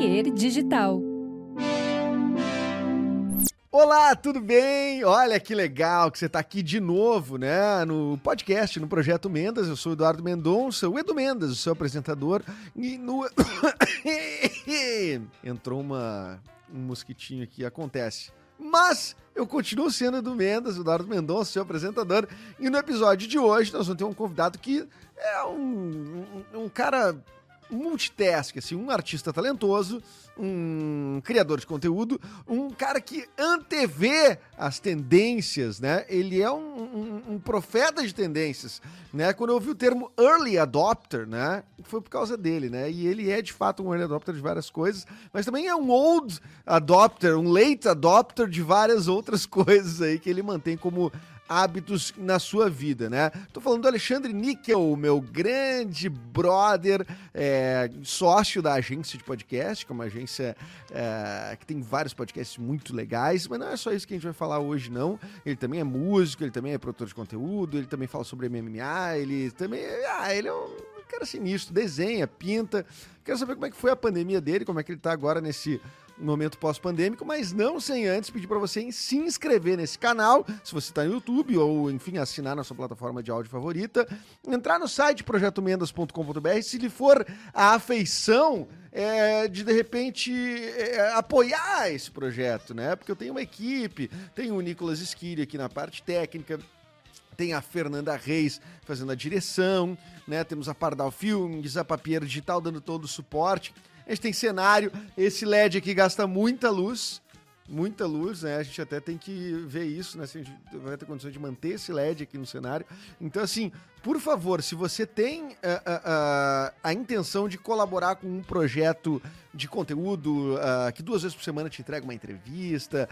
Digital. Olá, tudo bem? Olha que legal que você está aqui de novo, né? No podcast, no Projeto Mendas. Eu sou o Eduardo Mendonça, o Edu Mendas, o seu apresentador. E no. Entrou uma... um mosquitinho aqui, acontece. Mas eu continuo sendo Edu Mendas, o Eduardo Mendonça, seu apresentador. E no episódio de hoje nós vamos ter um convidado que é um, um, um cara multitask, assim, um artista talentoso, um criador de conteúdo, um cara que antevê as tendências, né? Ele é um, um, um, profeta de tendências, né? Quando eu ouvi o termo early adopter, né? Foi por causa dele, né? E ele é de fato um early adopter de várias coisas, mas também é um old adopter, um late adopter de várias outras coisas aí que ele mantém como hábitos na sua vida, né? Tô falando do Alexandre Níquel, meu grande brother, é, sócio da agência de podcast, que é uma agência é, que tem vários podcasts muito legais, mas não é só isso que a gente vai falar hoje, não. Ele também é músico, ele também é produtor de conteúdo, ele também fala sobre MMA, ele também. Ah, ele é um cara sinistro, desenha, pinta. Quero saber como é que foi a pandemia dele, como é que ele tá agora nesse momento pós-pandêmico, mas não sem antes pedir para você se inscrever nesse canal, se você está no YouTube ou, enfim, assinar na sua plataforma de áudio favorita, entrar no site projetomendas.com.br, se lhe for a afeição é, de, de repente, é, apoiar esse projeto, né? Porque eu tenho uma equipe, tenho o Nicolas Esquiri aqui na parte técnica, tem a Fernanda Reis fazendo a direção, né? Temos a Pardal Filmes, a Papier Digital dando todo o suporte. A gente tem cenário, esse LED aqui gasta muita luz, muita luz, né? A gente até tem que ver isso, né? Se a gente vai ter condições de manter esse LED aqui no cenário. Então, assim, por favor, se você tem uh, uh, uh, a intenção de colaborar com um projeto de conteúdo que duas vezes por semana te entrega uma entrevista,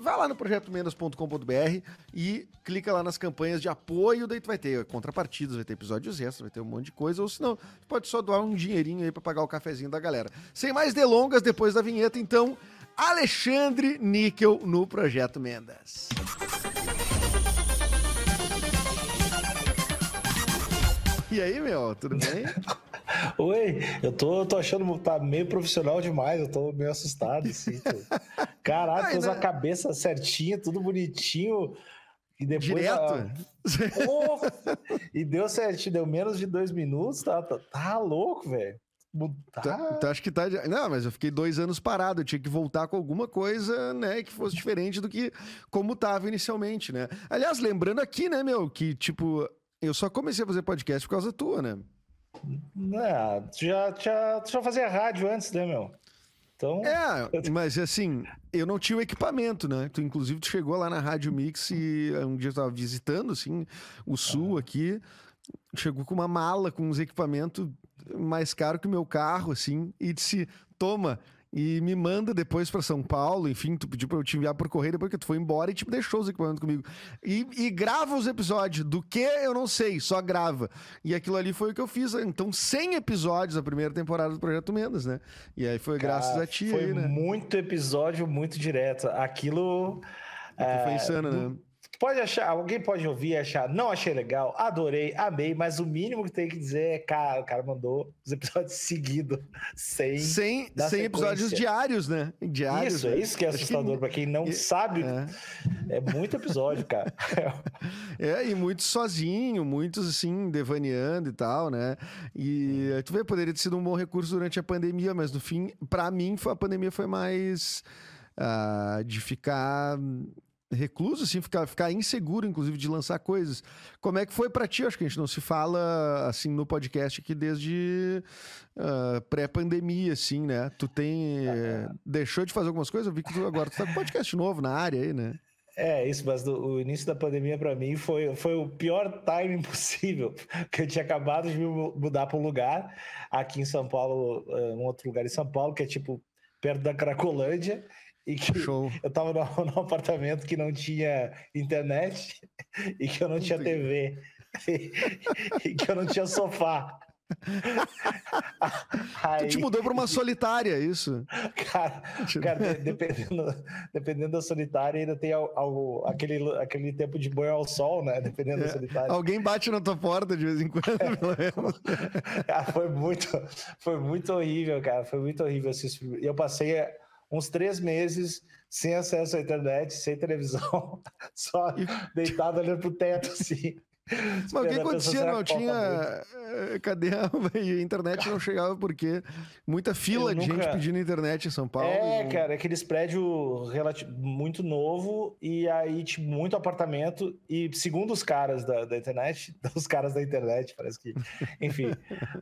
vai lá no projetomendas.com.br e clica lá nas campanhas de apoio, daí tu vai ter contrapartidas, vai ter episódios extras, vai ter um monte de coisa, ou senão pode só doar um dinheirinho aí para pagar o cafezinho da galera. Sem mais delongas, depois da vinheta, então, Alexandre Níquel no Projeto Mendas. E aí, meu, tudo bem? Oi, eu tô, tô achando que tá meio profissional demais, eu tô meio assustado, assim. Caralho, fez a cabeça certinha, tudo bonitinho. E depois. Direto? A... Oh, e deu certinho, deu menos de dois minutos, tá, tá, tá louco, velho. Tá, tá, acho que tá. Não, mas eu fiquei dois anos parado. Eu tinha que voltar com alguma coisa, né, que fosse diferente do que como tava inicialmente, né? Aliás, lembrando aqui, né, meu, que tipo, eu só comecei a fazer podcast por causa tua, né? É, tu já, já, tu já fazia rádio antes, né, meu? Então... É, mas assim, eu não tinha o equipamento, né? Tu, inclusive, tu chegou lá na Rádio Mix e um dia eu tava visitando, assim, o sul aqui. Chegou com uma mala com uns equipamentos mais caro que o meu carro, assim, e disse: toma, e me manda depois para São Paulo, enfim, tu pediu para eu te enviar por correio depois que tu foi embora e tipo deixou os equipamentos comigo. E, e, grava os episódios, do que eu não sei, só grava. E aquilo ali foi o que eu fiz, então 100 episódios a primeira temporada do Projeto Mendas, né? E aí foi Cara, graças a ti Foi aí, né? muito episódio, muito direto. Aquilo... É, foi insano, né? Pode achar, alguém pode ouvir e achar, não achei legal, adorei, amei, mas o mínimo que tem que dizer é, cara, o cara mandou os episódios seguidos, sem. Sem, sem episódios diários, né? Diários. Isso, é né? é isso que é assustador, que... para quem não sabe, é. é muito episódio, cara. é, e muitos sozinho, muitos assim, devaneando e tal, né? E tu vê, poderia ter sido um bom recurso durante a pandemia, mas no fim, para mim, a pandemia foi mais. Uh, de ficar recluso, assim, ficar, ficar inseguro, inclusive, de lançar coisas. Como é que foi para ti? Acho que a gente não se fala, assim, no podcast aqui desde uh, pré-pandemia, assim, né? Tu tem... Eh, deixou de fazer algumas coisas? Eu vi que tu agora tu tá com podcast novo na área aí, né? É, isso, mas do, o início da pandemia para mim foi, foi o pior timing possível, que eu tinha acabado de me mudar para um lugar aqui em São Paulo, eh, um outro lugar em São Paulo, que é tipo perto da Cracolândia, e que Show. eu tava no, no, apartamento que não tinha internet e que eu não tinha TV e, e que eu não tinha sofá. Aí... Tu te mudou para uma solitária, isso? Cara, cara dependendo, dependendo da solitária, ainda tem algo, aquele, aquele tempo de banho ao sol, né? Dependendo é. da solitária. Alguém bate na tua porta de vez em quando, pelo menos. Cara, foi muito, foi muito horrível, cara. Foi muito horrível. Eu passei uns três meses sem acesso à internet, sem televisão, só deitado olhando pro teto, assim. Mas o que acontecia? Não tinha. Eh, cadê a... internet não chegava porque muita fila de gente pedindo internet em São Paulo. É, não... cara, aqueles prédios relati... muito novo e aí, tipo, muito apartamento. E segundo os caras da, da internet, os caras da internet, parece que. Enfim,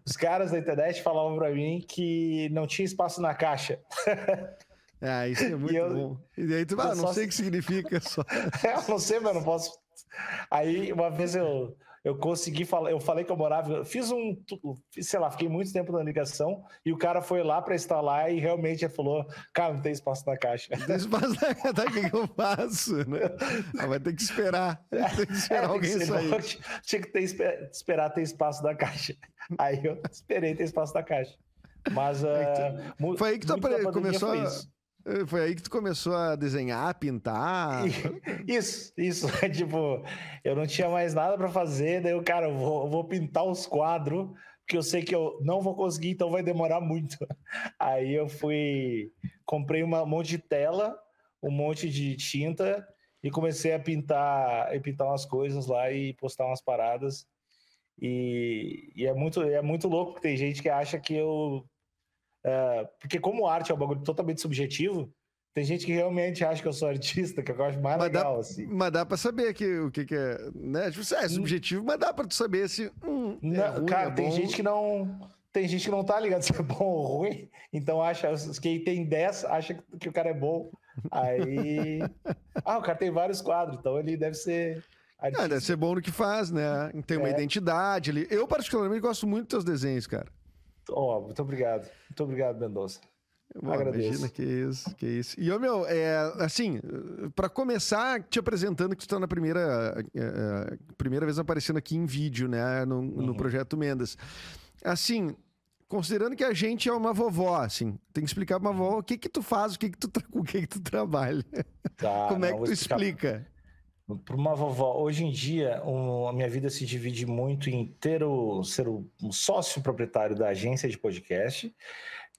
os caras da internet falavam pra mim que não tinha espaço na caixa. Ah, isso é muito eu, bom. E aí tu, ah, não sei o que significa só. É, eu não sei, mas não posso Aí uma vez eu, eu consegui falar, eu falei que eu morava, fiz um, sei lá, fiquei muito tempo na ligação e o cara foi lá para instalar e realmente falou: cara, não tem espaço na caixa. Não tem espaço na caixa, tá, o que, que eu faço? Né? Ah, vai ter que esperar, tem que esperar é, alguém que sair. Não, tinha que ter, esperar ter espaço na caixa. Aí eu esperei ter espaço na caixa. Mas uh, foi aí que tu começou a, foi aí que tu começou a desenhar, pintar? Isso, isso. tipo, eu não tinha mais nada para fazer, daí eu, cara, eu vou, eu vou pintar os quadros, porque eu sei que eu não vou conseguir, então vai demorar muito. Aí eu fui, comprei um monte de tela, um monte de tinta e comecei a pintar, a pintar umas coisas lá e postar umas paradas. E, e é muito, é muito louco, porque tem gente que acha que eu é, porque como arte é um bagulho totalmente subjetivo, tem gente que realmente acha que eu sou artista, que eu acho mais mas legal, dá, assim. Mas dá pra saber que, o que, que é, né? Tipo, é subjetivo, mas dá pra tu saber se... Hum, é não, ruim, cara, é tem gente que não... Tem gente que não tá ligado se é bom ou ruim, então acha... Quem tem 10 acha que o cara é bom. Aí... ah, o cara tem vários quadros, então ele deve ser... Ah, deve ser bom no que faz, né? Tem uma é. identidade ali. Eu, particularmente, gosto muito dos teus desenhos, cara. Oh, muito obrigado. Muito obrigado, Mendonça. Agradeço. Imagina que isso, que isso. E, ô, meu, é, assim, para começar, te apresentando que tu tá na primeira, é, é, primeira vez aparecendo aqui em vídeo, né, no, uhum. no Projeto Mendas. Assim, considerando que a gente é uma vovó, assim, tem que explicar pra uma vovó o que que tu faz, o que que tu, com o que que tu trabalha. Tá, Como é que tu explica? Para uma vovó, hoje em dia, um, a minha vida se divide muito em ter o, ser o, um sócio proprietário da agência de podcast,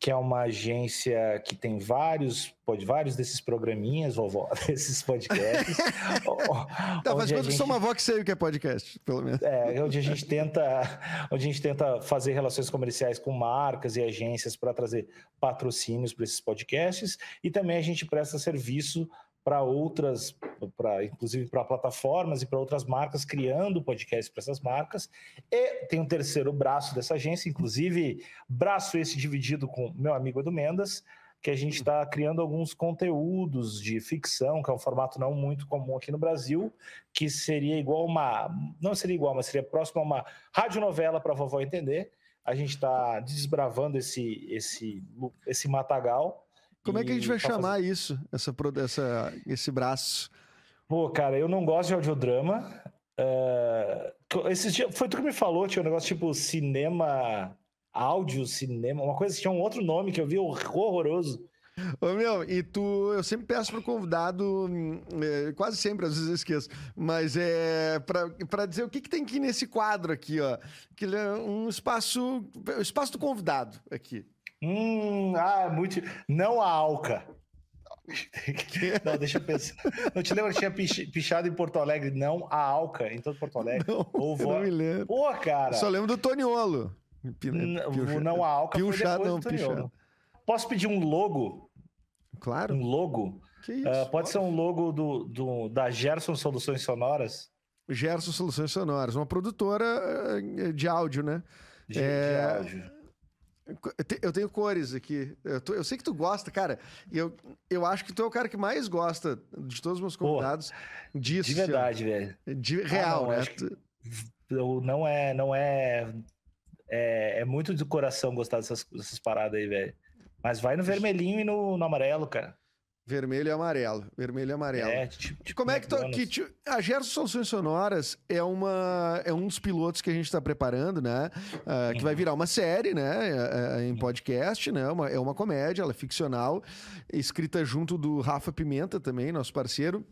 que é uma agência que tem vários, pode, vários desses programinhas, vovó, desses podcasts. tá, faz conta que sou uma avó que sei o que é podcast, pelo menos. É, onde a gente tenta, onde a gente tenta fazer relações comerciais com marcas e agências para trazer patrocínios para esses podcasts e também a gente presta serviço para outras, para inclusive para plataformas e para outras marcas, criando podcast para essas marcas. E tem um terceiro braço dessa agência, inclusive braço esse dividido com meu amigo Edu Mendas, que a gente está criando alguns conteúdos de ficção, que é um formato não muito comum aqui no Brasil, que seria igual uma. Não seria igual, mas seria próximo a uma radionovela para a vovó entender. A gente está desbravando esse, esse, esse matagal como é que a gente vai tá chamar isso, essa, essa, esse braço? Pô, cara, eu não gosto de audiodrama. Uh, esses dias, foi tu que me falou, tinha um negócio tipo cinema, áudio, cinema, uma coisa, tinha um outro nome que eu vi horroroso. Ô, meu, e tu, eu sempre peço pro convidado, é, quase sempre, às vezes eu esqueço, mas é para dizer o que, que tem aqui nesse quadro aqui, ó. Que é um espaço, espaço do convidado aqui. Hum, ah, muito. Não a Alca. Não, deixa eu pensar. Não te lembra que tinha pichado em Porto Alegre? Não a Alca, em todo Porto Alegre. Não, Ou vo... não me lembro. Pô, cara. só lembro do Toniolo. não a Alca Pichado, não, Pichado. Posso pedir um logo? Claro. Um logo? Que isso? Uh, pode ser um logo do, do, da Gerson Soluções Sonoras? Gerson Soluções Sonoras, uma produtora eh, de áudio, né? De, é... de áudio. Eu tenho cores aqui. Eu, tô, eu, sei que tu gosta, cara. Eu, eu acho que tu é o cara que mais gosta de todos os meus convidados Pô, disso. De verdade, velho. De real, ah, não, né? Tu... Não é, não é, é. É muito do coração gostar dessas, dessas paradas aí, velho. Mas vai no vermelhinho e no, no amarelo, cara. Vermelho e amarelo. Vermelho e amarelo. É, tipo, tipo Como é que, tu, que tu, a Gerson Soluções Sonoras é, uma, é um dos pilotos que a gente está preparando, né? Uh, que vai uhum. virar uma série, né? Uh, em podcast, né? Uma, é uma comédia, ela é ficcional, escrita junto do Rafa Pimenta também, nosso parceiro.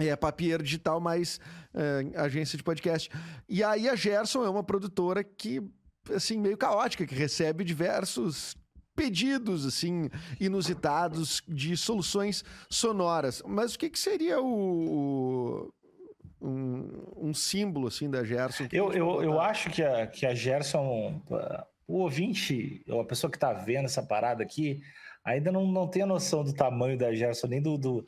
É Papier Digital mais uh, agência de podcast. E aí a Gerson é uma produtora que, assim, meio caótica, que recebe diversos pedidos assim inusitados de soluções sonoras. Mas o que, que seria o, um, um, símbolo assim da Gerson? Eu, eu, eu acho que a, que a Gerson, o ouvinte, ou a pessoa que está vendo essa parada aqui, ainda não, não tem a noção do tamanho da Gerson, nem do, do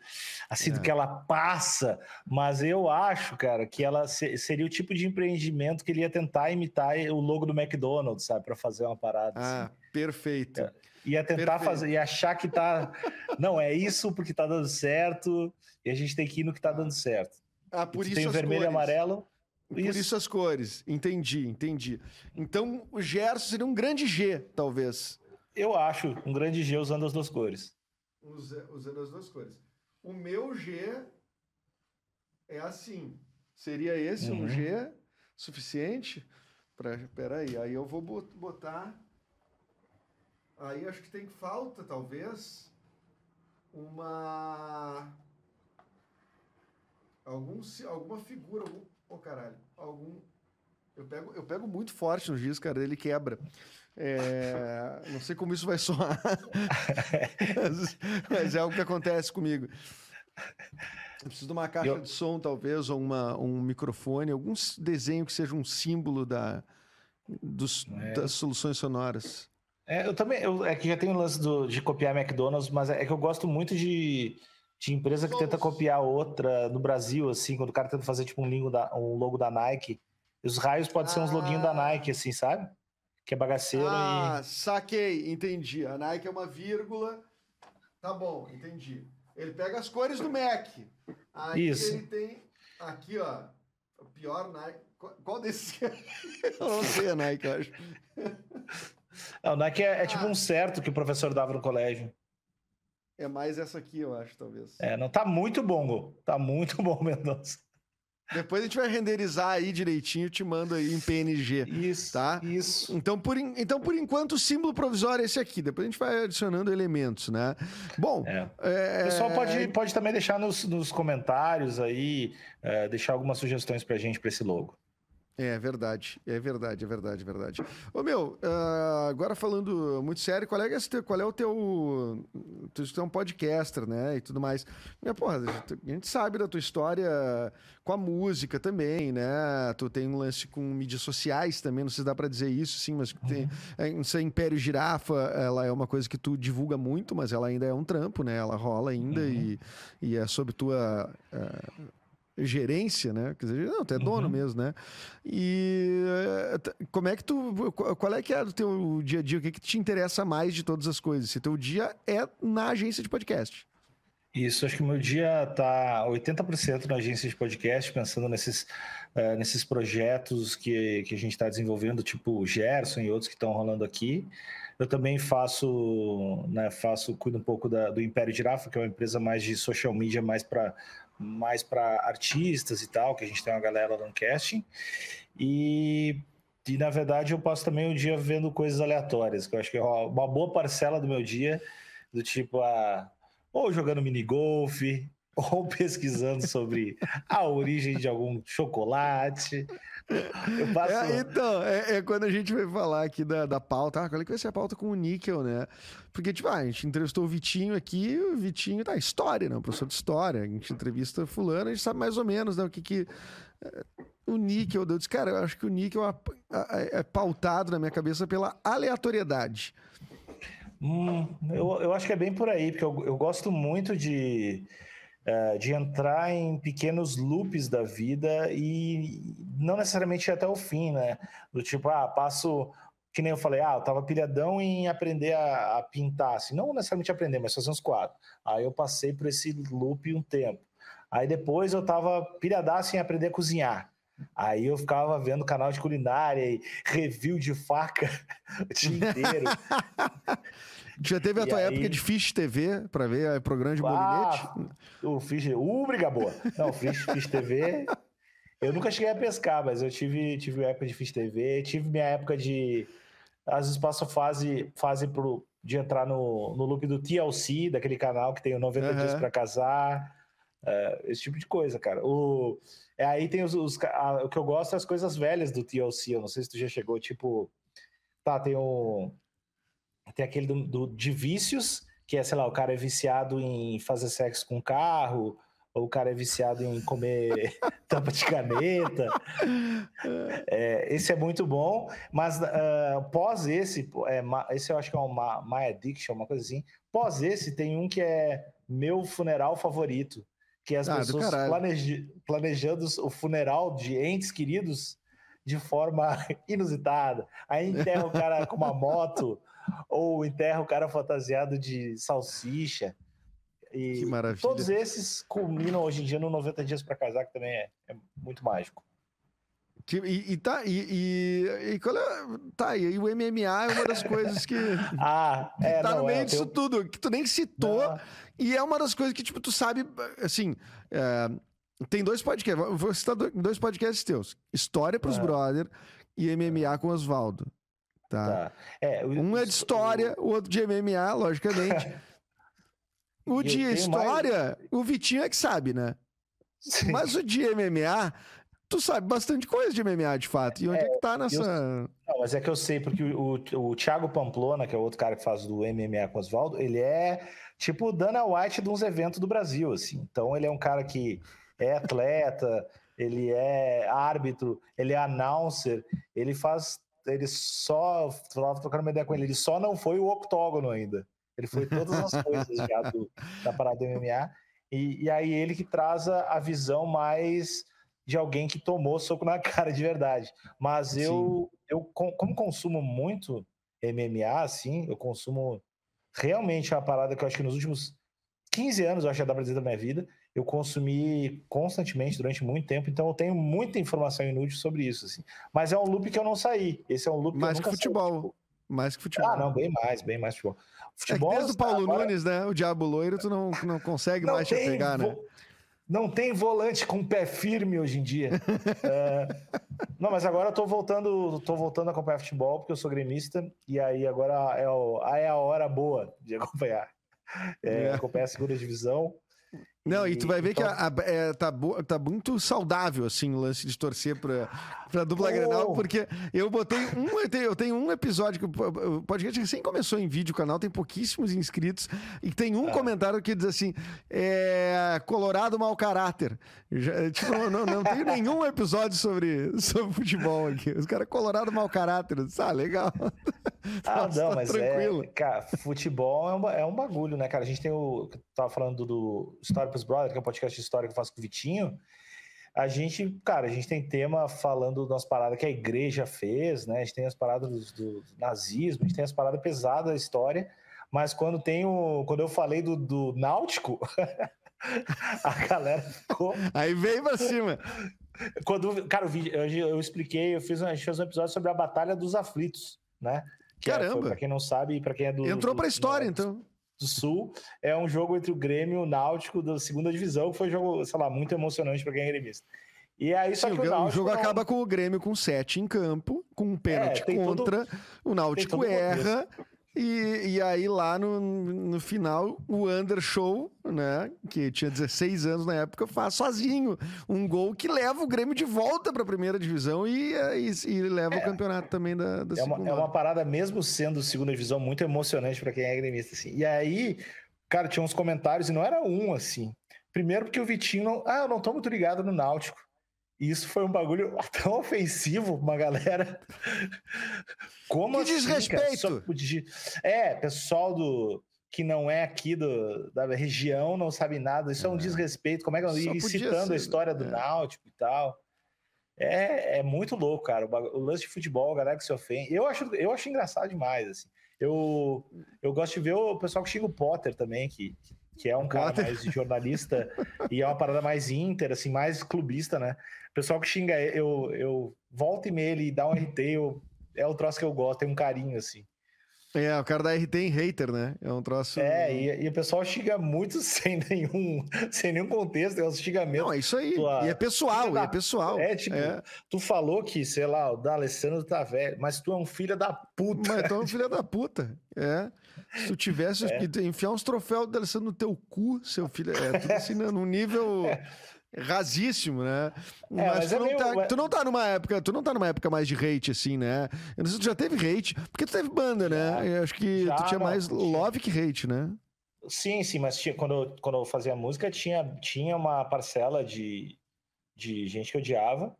assim, é. do que ela passa, mas eu acho, cara, que ela se, seria o tipo de empreendimento que ele ia tentar imitar o logo do McDonald's, sabe, para fazer uma parada. Ah, assim. perfeito. É, ia tentar perfeito. fazer, ia achar que tá, não, é isso porque tá dando certo, e a gente tem que ir no que tá dando certo. Ah, por isso tem o vermelho cores. e amarelo. Por isso. isso as cores. Entendi, entendi. Então o Gerson seria um grande G, talvez. Eu acho, um grande G usando as duas cores. Usando as duas cores. O meu G é assim. Seria esse uhum. um G suficiente? Pra, peraí, aí eu vou botar. Aí acho que tem falta, talvez, uma. Algum, alguma figura. Ô, oh, caralho. Algum. Eu pego, eu pego muito forte no giz, cara, ele quebra. É, não sei como isso vai soar, mas, mas, é algo que acontece comigo. Eu preciso de uma caixa eu... de som, talvez, ou uma, um microfone, algum desenho que seja um símbolo da, dos, é. das soluções sonoras. É, eu também, eu, é que já tem o lance do, de copiar McDonald's, mas é, é que eu gosto muito de, de empresa que tenta copiar outra no Brasil, assim, quando o cara tenta fazer tipo um, logo da, um logo da Nike. Os raios podem ah. ser uns loguinhos da Nike, assim, sabe? que é bagaceiro ah, e... saquei, entendi. A Nike é uma vírgula. Tá bom, entendi. Ele pega as cores do Mac. Aí Isso. ele tem aqui, ó, o pior Nike. Qual desses? eu não sei a Nike, eu acho. Não, o Nike é, é tipo um certo que o professor dava no colégio. É mais essa aqui, eu acho, talvez. É, não tá muito bom, tá muito bom, Mendonça. Depois a gente vai renderizar aí direitinho e te mando aí em PNG. Isso. Tá? Isso. Então por, então, por enquanto, o símbolo provisório é esse aqui. Depois a gente vai adicionando elementos, né? Bom. É. É... O pessoal pode, pode também deixar nos, nos comentários aí, é, deixar algumas sugestões pra gente para esse logo. É verdade, é verdade, é verdade, é verdade. Ô meu, uh, agora falando muito sério, qual é, esse, qual é o teu. Tu, é um podcaster, né? E tudo mais. Minha porra, a gente sabe da tua história com a música também, né? Tu tem um lance com mídias sociais também, não sei se dá pra dizer isso, sim, mas tem. Uhum. Não sei, Império Girafa, ela é uma coisa que tu divulga muito, mas ela ainda é um trampo, né? Ela rola ainda uhum. e, e é sobre tua. Uh, gerência, né? Quer dizer, não, tu é dono uhum. mesmo, né? E eh, como é que tu. Qual é que é o teu dia a dia? O que, é que te interessa mais de todas as coisas? Se teu dia é na agência de podcast. Isso, acho que o meu dia tá 80% na agência de podcast, pensando nesses, uh, nesses projetos que, que a gente está desenvolvendo, tipo o Gerson e outros que estão rolando aqui. Eu também faço, né, faço, cuido um pouco da, do Império Girafa, que é uma empresa mais de social media, mais para mais para artistas e tal, que a gente tem uma galera no casting. E, e na verdade eu passo também o dia vendo coisas aleatórias, que eu acho que é uma boa parcela do meu dia, do tipo a ou jogando mini golf, ou pesquisando sobre a origem de algum chocolate. Passo... É, então, é, é, quando a gente vai falar aqui da, da pauta, ah, qual é que vai ser a pauta com o níquel, né? Porque, tipo, ah, a gente entrevistou o Vitinho aqui, o Vitinho tá história, né? O professor de história. A gente entrevista fulano, a gente sabe mais ou menos, né? O que que. É, o níquel, eu disse, cara, eu acho que o níquel é, é pautado na minha cabeça pela aleatoriedade. Hum, eu, eu acho que é bem por aí, porque eu, eu gosto muito de é, de entrar em pequenos loops da vida e não necessariamente até o fim, né? Do tipo, ah, passo, que nem eu falei, ah, eu tava pilhadão em aprender a, a pintar, assim, não necessariamente aprender, mas fazer uns quadros. Aí eu passei por esse loop um tempo. Aí depois eu tava pilhadaço em aprender a cozinhar. Aí eu ficava vendo canal de culinária e review de faca o dia inteiro. Já teve a tua aí... época de Fish TV para ver o programa de ah, molinete? O Fish, uh, briga boa. Não, Fish, Fish TV. Eu nunca cheguei a pescar, mas eu tive, tive época de Fish TV, tive minha época de. Às vezes passo fase, fase pro, de entrar no, no loop do TLC, daquele canal que tem o 90 uhum. dias para casar, uh, esse tipo de coisa, cara. O, é, aí tem os, os a, o que eu gosto é as coisas velhas do TLC, eu não sei se tu já chegou, tipo, tá, tem o tem aquele do, do de vícios, que é, sei lá, o cara é viciado em fazer sexo com carro, ou o cara é viciado em comer tampa de caneta. É, esse é muito bom, mas uh, pós esse, é, esse eu acho que é uma My Addiction, uma coisa assim. Pós esse, tem um que é meu funeral favorito, que é as ah, pessoas planeja, planejando o funeral de entes queridos de forma inusitada. Aí enterra o cara com uma moto, ou enterra o cara fantasiado de salsicha. E que maravilha. Todos esses culminam hoje em dia no 90 Dias para Casar, que também é, é muito mágico. Que, e, e, tá, e, e, e qual é, tá, e o MMA é uma das coisas que, ah, é, que tá não, no meio é, disso tudo, que tu nem citou, não. e é uma das coisas que, tipo, tu sabe, assim, é, tem dois podcasts, vou citar dois podcasts teus, História pros ah. Brother e MMA com Oswaldo, tá? tá. É, um é de história, o outro de MMA, logicamente. O de história, mais... o Vitinho é que sabe, né? Sim. Mas o de MMA, tu sabe bastante coisa de MMA, de fato. E onde é, é que tá nessa. Eu... Não, mas é que eu sei, porque o, o, o Thiago Pamplona, que é o outro cara que faz do MMA com Oswaldo, ele é tipo o Dana White de uns eventos do Brasil, assim. Então ele é um cara que é atleta, ele é árbitro, ele é announcer, ele faz. Ele só. Tava trocando uma ideia com ele, ele só não foi o octógono ainda. Ele foi todas as coisas já do, da parada do MMA. E, e, aí ele que traz a, a, visão mais de alguém que tomou soco na cara de verdade. Mas eu, eu como consumo muito MMA, assim, eu consumo realmente uma parada que eu acho que nos últimos 15 anos, eu acho que dá pra dizer da minha vida, eu consumi constantemente durante muito tempo, então eu tenho muita informação inútil sobre isso, assim. Mas é um loop que eu não saí. Esse é um loop mais que, que futebol. Saí, tipo... Mais que futebol. Ah, não, bem mais, bem mais futebol. Futebol, é desde o Paulo agora... Nunes, né? O Diabo Loiro, tu não, não consegue não mais te pegar, vo... né? Não tem volante com pé firme hoje em dia. é... Não, mas agora eu tô voltando, tô voltando a acompanhar futebol, porque eu sou gremista, e aí agora é, o... é a hora boa de acompanhar. É, é. Acompanhar a segunda divisão. Não, e, e tu vai ver então... que a, a, é, tá, tá muito saudável, assim, o lance de torcer pra, pra dupla oh. Grenal, porque eu botei um, eu tenho, eu tenho um episódio que o podcast recém começou em vídeo, o canal tem pouquíssimos inscritos, e tem um ah. comentário que diz assim, é, Colorado mau caráter. Já, tipo, não, não tenho nenhum episódio sobre, sobre futebol aqui. Os caras, Colorado mau caráter. Ah, legal. Ah, Nossa, não, tá mas é, tranquilo. é, cara, futebol é um, é um bagulho, né, cara? A gente tem o, tava falando do Story Pros Brothers, que é um podcast de história que eu faço com o Vitinho, a gente, cara, a gente tem tema falando das paradas que a igreja fez, né? A gente tem as paradas do, do nazismo, a gente tem as paradas pesadas da história, mas quando tem o, quando eu falei do, do náutico, a galera ficou. Aí veio pra cima. Quando, cara, eu, eu expliquei, eu fiz, a gente fez um episódio sobre a Batalha dos Aflitos, né? Que é, Caramba! É, para quem não sabe, para quem é do. Entrou pra história, do, então do Sul. É um jogo entre o Grêmio e o Náutico da segunda divisão, que foi um jogo, sei lá, muito emocionante para quem é gremista. E aí, só Sim, que o, Náutico o jogo não... acaba com o Grêmio com sete em campo, com um pênalti é, contra, todo... o Náutico erra, e, e aí lá no, no final, o Undershow, né, que tinha 16 anos na época, faz sozinho um gol que leva o Grêmio de volta para a primeira divisão e, e, e leva é, o campeonato também da, da é uma, é uma parada, mesmo sendo segunda divisão, muito emocionante para quem é gremista. Assim. E aí, cara, tinha uns comentários e não era um assim. Primeiro porque o Vitinho não... Ah, eu não tô muito ligado no Náutico. E isso foi um bagulho tão ofensivo uma galera. Como que assim, desrespeito! É, pessoal do que não é aqui do, da região não sabe nada. Isso é, é um desrespeito. Como é que eu ia citando ser, a história do é. Náutico e tal? É, é muito louco, cara. O, lance de futebol, a galera que se ofende. Eu acho, eu acho engraçado demais, assim. Eu, eu gosto de ver o pessoal que xinga o Potter também, que, que é um cara mais jornalista e é uma parada mais inter, assim, mais clubista, né? Pessoal que xinga eu, eu volto e meia e dá um RT, eu, é o troço que eu gosto, tem um carinho, assim. É, o cara da RT em hater, né? É um troço. É, e, e, o pessoal xinga muito sem nenhum, sem nenhum contexto, é um xingamento. Não, é isso aí. Tua... E é pessoal, da... é pessoal. É, tipo, é. tu falou que, sei lá, o da Alessandro tá velho, mas tu é um filho da puta. Mas tu é um filho da puta. É. Se tu tivesse é. enfiar uns troféus da Alessandro no teu cu, seu filho. É tudo assim, né? num nível. É rasíssimo, né? É, mas, mas tu, é não meio... tá, tu não tá numa época, tu não tá numa época mais de hate, assim, né? Eu não sei se tu já teve hate, porque tu teve banda, né? Eu acho que já, tu tinha não, mais love que hate, né? Sim, sim, mas tinha, quando, eu, quando eu fazia música, tinha, tinha uma parcela de, de gente que odiava.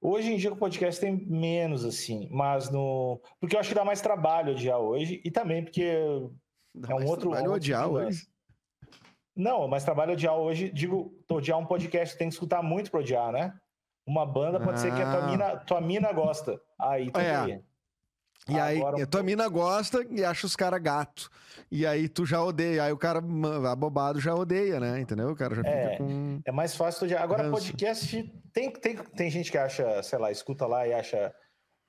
Hoje em dia o podcast tem menos, assim, mas no. Porque eu acho que dá mais trabalho odiar hoje, e também porque dá é um outro. Trabalho outro odiar hoje. Não, mas trabalho odiar hoje, digo, odiar um podcast tem que escutar muito pra odiar, né? Uma banda pode ah. ser que a tua ah. mina, tua mina gosta. Aí tu é. E aí, Agora, a tua mina gosta e acha os caras gato. E aí tu já odeia. Aí o cara abobado já odeia, né? Entendeu? O cara já é, fica com. É mais fácil tu odiar. Agora, ranço. podcast, tem, tem, tem gente que acha, sei lá, escuta lá e acha.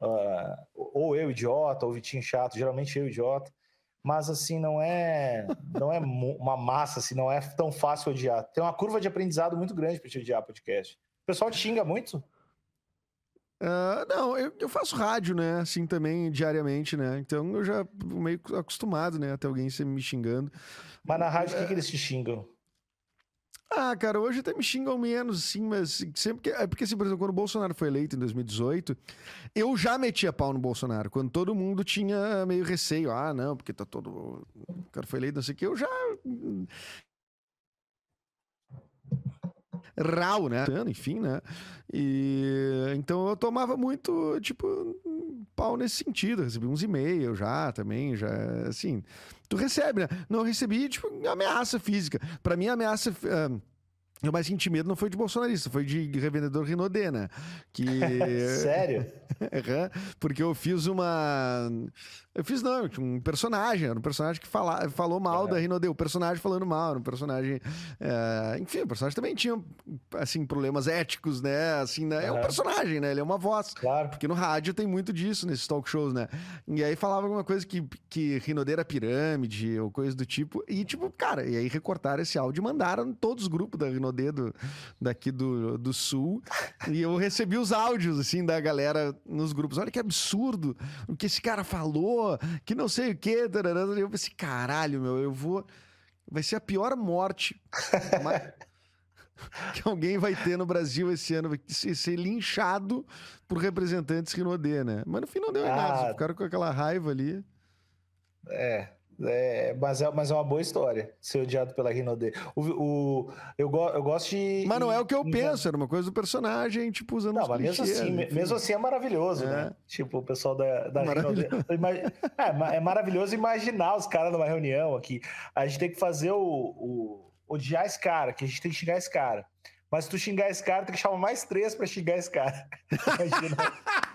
Uh, ou eu idiota, ou Vitinho chato. Geralmente eu idiota mas assim não é não é uma massa, assim, não é tão fácil odiar. Tem uma curva de aprendizado muito grande para te odiar podcast. O pessoal te xinga muito? Uh, não, eu, eu, faço rádio, né? Assim também diariamente, né? Então eu já meio acostumado, né? Até alguém me xingando. Mas na rádio, o é... que, que eles te xingam? Ah, cara, hoje até me xingam menos, sim, mas sempre que. É porque, assim, por exemplo, quando o Bolsonaro foi eleito em 2018, eu já metia pau no Bolsonaro, quando todo mundo tinha meio receio. Ah, não, porque tá todo. O cara foi eleito, não sei o que, eu já. Rau, né? Enfim, né? E então eu tomava muito, tipo, pau nesse sentido. Recebi uns e-mails já também, já, assim. Tu recebe, né? Não recebi, tipo, ameaça física. Para mim, ameaça. Uh, eu mais senti medo não foi de bolsonarista, foi de revendedor Rinodê, né? Que... Sério? Porque eu fiz uma. Eu fiz, não, um personagem, era um personagem que fala, falou mal uhum. da Rinodê, o personagem falando mal, era um personagem. É... Enfim, o personagem também tinha, assim, problemas éticos, né? Assim, né? Uhum. É um personagem, né? Ele é uma voz. Claro. Porque no rádio tem muito disso nesses talk shows, né? E aí falava alguma coisa que, que Rinodê era pirâmide ou coisa do tipo. E, tipo, cara, e aí recortaram esse áudio e mandaram todos os grupos da Rinodê do, daqui do, do Sul. e eu recebi os áudios, assim, da galera nos grupos. Olha que absurdo o que esse cara falou, que não sei o quê. Tararana. Eu pensei, caralho, meu, eu vou. Vai ser a pior morte que alguém vai ter no Brasil esse ano. Vai ser, ser linchado por representantes que não odeiam, né? Mas no fim não deu ah, nada, ficaram com aquela raiva ali. É, é, mas, é, mas é uma boa história ser odiado pela Rinode. O, o, eu, go, eu gosto de. Mas não é o que eu penso, era uma coisa do personagem, tipo, usando Não, mas mesmo assim, mesmo assim é maravilhoso, é. né? Tipo, o pessoal da, da Rinode. É, é maravilhoso imaginar os caras numa reunião aqui. A gente tem que fazer o, o. odiar esse cara, que a gente tem que xingar esse cara. Mas se tu xingar esse cara, tem que chamar mais três pra xingar esse cara. Imagina.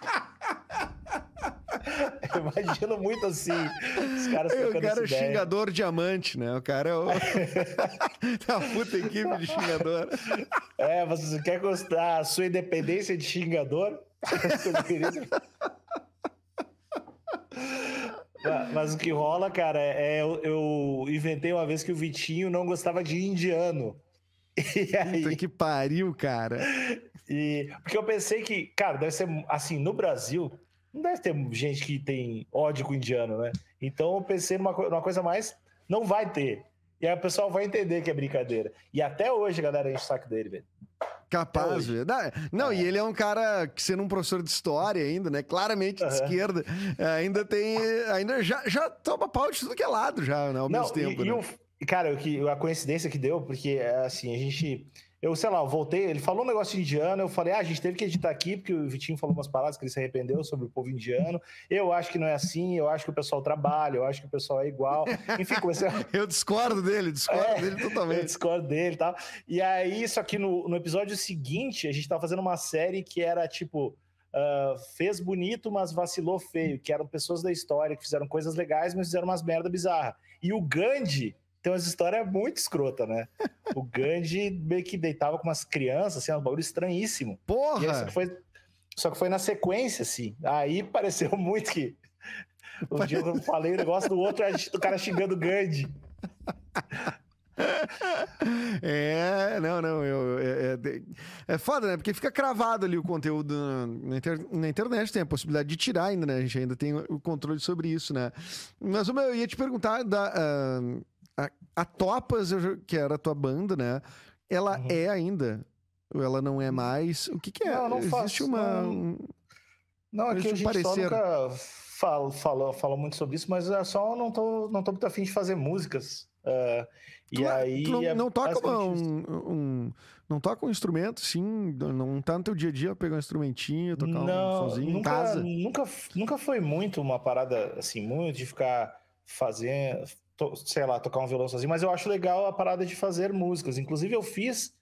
imagino muito assim. Os caras o cara é o xingador diamante, né? O cara é o. a puta equipe de xingador. É, você quer gostar a sua independência de xingador? Mas o que rola, cara, é eu, eu, inventei uma vez que o Vitinho não gostava de indiano. E aí... Puta que pariu, cara. E, porque eu pensei que, cara, deve ser assim, no Brasil, não deve ter gente que tem ódio com o indiano, né? Então eu pensei numa, numa coisa mais. Não vai ter. E aí o pessoal vai entender que é brincadeira. E até hoje galera enche o saco dele, velho. Capaz, velho. Não, é. e ele é um cara que, sendo um professor de história ainda, né? Claramente de esquerda, ainda tem. Ainda já, já toma pau de tudo que é lado, já, né? Ao Não, mesmo tempo. E, né? e cara, o que, a coincidência que deu, porque assim, a gente eu, sei lá, eu voltei, ele falou um negócio indiano, eu falei, ah, a gente teve que editar aqui, porque o Vitinho falou umas palavras que ele se arrependeu sobre o povo indiano. Eu acho que não é assim, eu acho que o pessoal trabalha, eu acho que o pessoal é igual. Enfim, comecei a... Eu discordo dele, discordo é, dele totalmente. Eu discordo dele e tal. E aí, só que no, no episódio seguinte, a gente tava fazendo uma série que era tipo. Uh, fez bonito, mas vacilou feio, que eram pessoas da história que fizeram coisas legais, mas fizeram umas merda bizarra. E o Gandhi tem umas histórias muito escrota, né? O Gandhi meio que deitava com umas crianças, assim, um bagulho estranhíssimo. Porra! Aí, só, que foi, só que foi na sequência, assim. Aí pareceu muito que. O dia eu falei o negócio do outro, do cara xingando o Gandhi. É, não, não, eu, é, é, é, foda, né? Porque fica cravado ali o conteúdo na, inter, na, internet, tem a possibilidade de tirar ainda, né? A gente ainda tem o controle sobre isso, né? Mas eu ia te perguntar da, uh, a, Topas, que era a tua banda, né? Ela uhum. é ainda? Ou ela não é mais? O que, que é? Não, não Existe faço, uma. Não, não aqui a gente parecer... só nunca fala, fala, fala muito sobre isso, mas é só não tô, não tô muito afim de fazer músicas. Uh, e é, aí. não, é não toca um, um, Não toca um instrumento, sim? Não tá no teu dia a dia pegar um instrumentinho, tocar não, um sozinho nunca, em casa? Nunca, nunca foi muito uma parada assim, muito de ficar fazendo, sei lá, tocar um violão sozinho, mas eu acho legal a parada de fazer músicas. Inclusive, eu fiz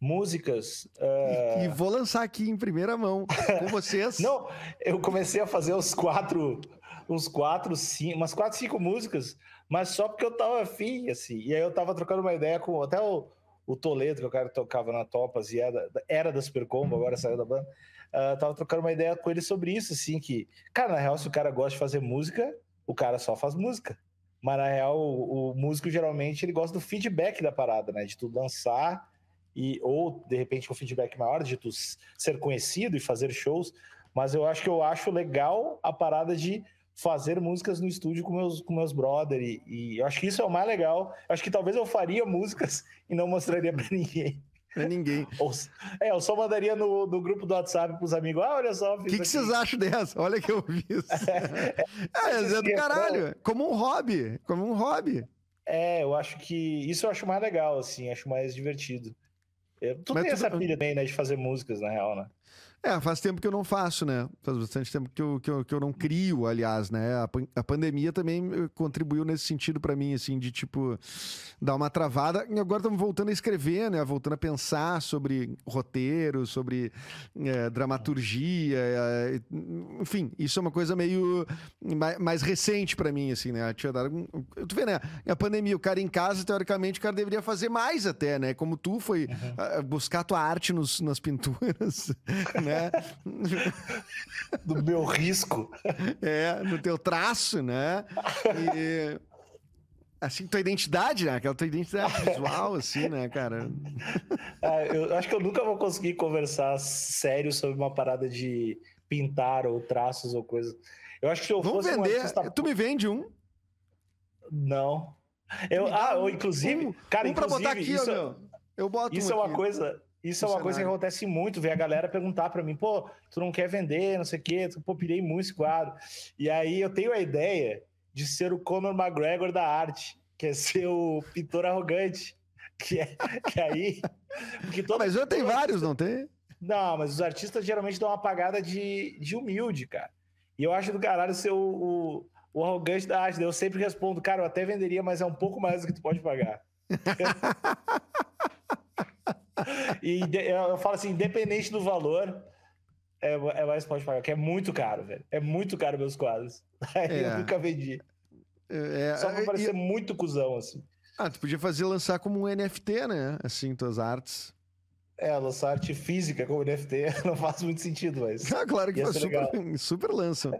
músicas. Uh... E, e, vou lançar aqui em primeira mão com vocês. Não, eu comecei a fazer os quatro, uns quatro, cinco, umas quatro, cinco músicas, mas só porque eu tava afim, assim. E aí eu tava trocando uma ideia com até o, o Toledo, que o cara tocava na Topas e era, era da Supercombo, agora saiu da banda. Uh, tava trocando uma ideia com ele sobre isso, assim, que, cara, na real, se o cara gosta de fazer música, o cara só faz música. Mas na real, o, o músico geralmente ele gosta do feedback da parada, né? De tu lançar e ou de repente com feedback maior, de tu ser conhecido e fazer shows. Mas eu acho que eu acho legal a parada de fazer músicas no estúdio com meus, com meus brother e, e eu acho que isso é o mais legal. Eu acho que talvez eu faria músicas e não mostraria para ninguém. Pra ninguém. Ou, é, eu só mandaria no, no grupo do WhatsApp pros amigos. Ah, olha só. O que, que vocês acham dessa? Olha que eu vi isso. é, é, é do caralho. Como um hobby. Como um hobby. É, eu acho que. Isso eu acho mais legal, assim. Acho mais divertido. Eu, tu Mas tem essa pilha também, né? De fazer músicas, na real, né? É, faz tempo que eu não faço, né? Faz bastante tempo que eu, que eu, que eu não crio, aliás, né? A, a pandemia também eh, contribuiu nesse sentido para mim, assim, de tipo, dar uma travada. E agora estamos voltando a escrever, né? Voltando a pensar sobre roteiro, sobre é, dramaturgia. É, enfim, isso é uma coisa meio mais, mais recente para mim, assim, né? Tinha dado, tu vê, né? A pandemia, o cara em casa, teoricamente, o cara deveria fazer mais até, né? Como tu foi uhum. buscar tua arte nos, nas pinturas, né? Né? Do meu risco. É, no teu traço, né? E assim, tua identidade, né? Aquela tua identidade visual, assim, né, cara? Ah, eu acho que eu nunca vou conseguir conversar sério sobre uma parada de pintar ou traços ou coisa. Eu acho que se eu Vamos fosse vender. Um artista... Tu me vende um? Não. Eu, ah, ou inclusive, um, cara, um inclusive, botar aqui, isso, ó, meu. Eu boto isso um é uma aqui. coisa, isso é uma coisa que acontece muito, ver a galera perguntar para mim, pô, tu não quer vender, não sei o quê, pô, pirei muito esse quadro. E aí eu tenho a ideia de ser o Conor McGregor da arte, que é ser o pintor arrogante, que é que aí... Todo, mas eu tenho vários, não tem? Não, mas os artistas geralmente dão uma pagada de, de humilde, cara. E eu acho do caralho ser o, o, o arrogante da arte. Eu sempre respondo, cara, eu até venderia, mas é um pouco mais do que tu pode pagar. e eu falo assim, independente do valor, é, é mais pode pagar, que é muito caro, velho. É muito caro meus quadros. Aí é. eu nunca vendi. É, Só pra parecer e... muito cuzão, assim. Ah, tu podia fazer lançar como um NFT, né? Assim, tuas artes. É, lançar arte física como NFT não faz muito sentido, mas. Ah, claro que faz super, super lançam.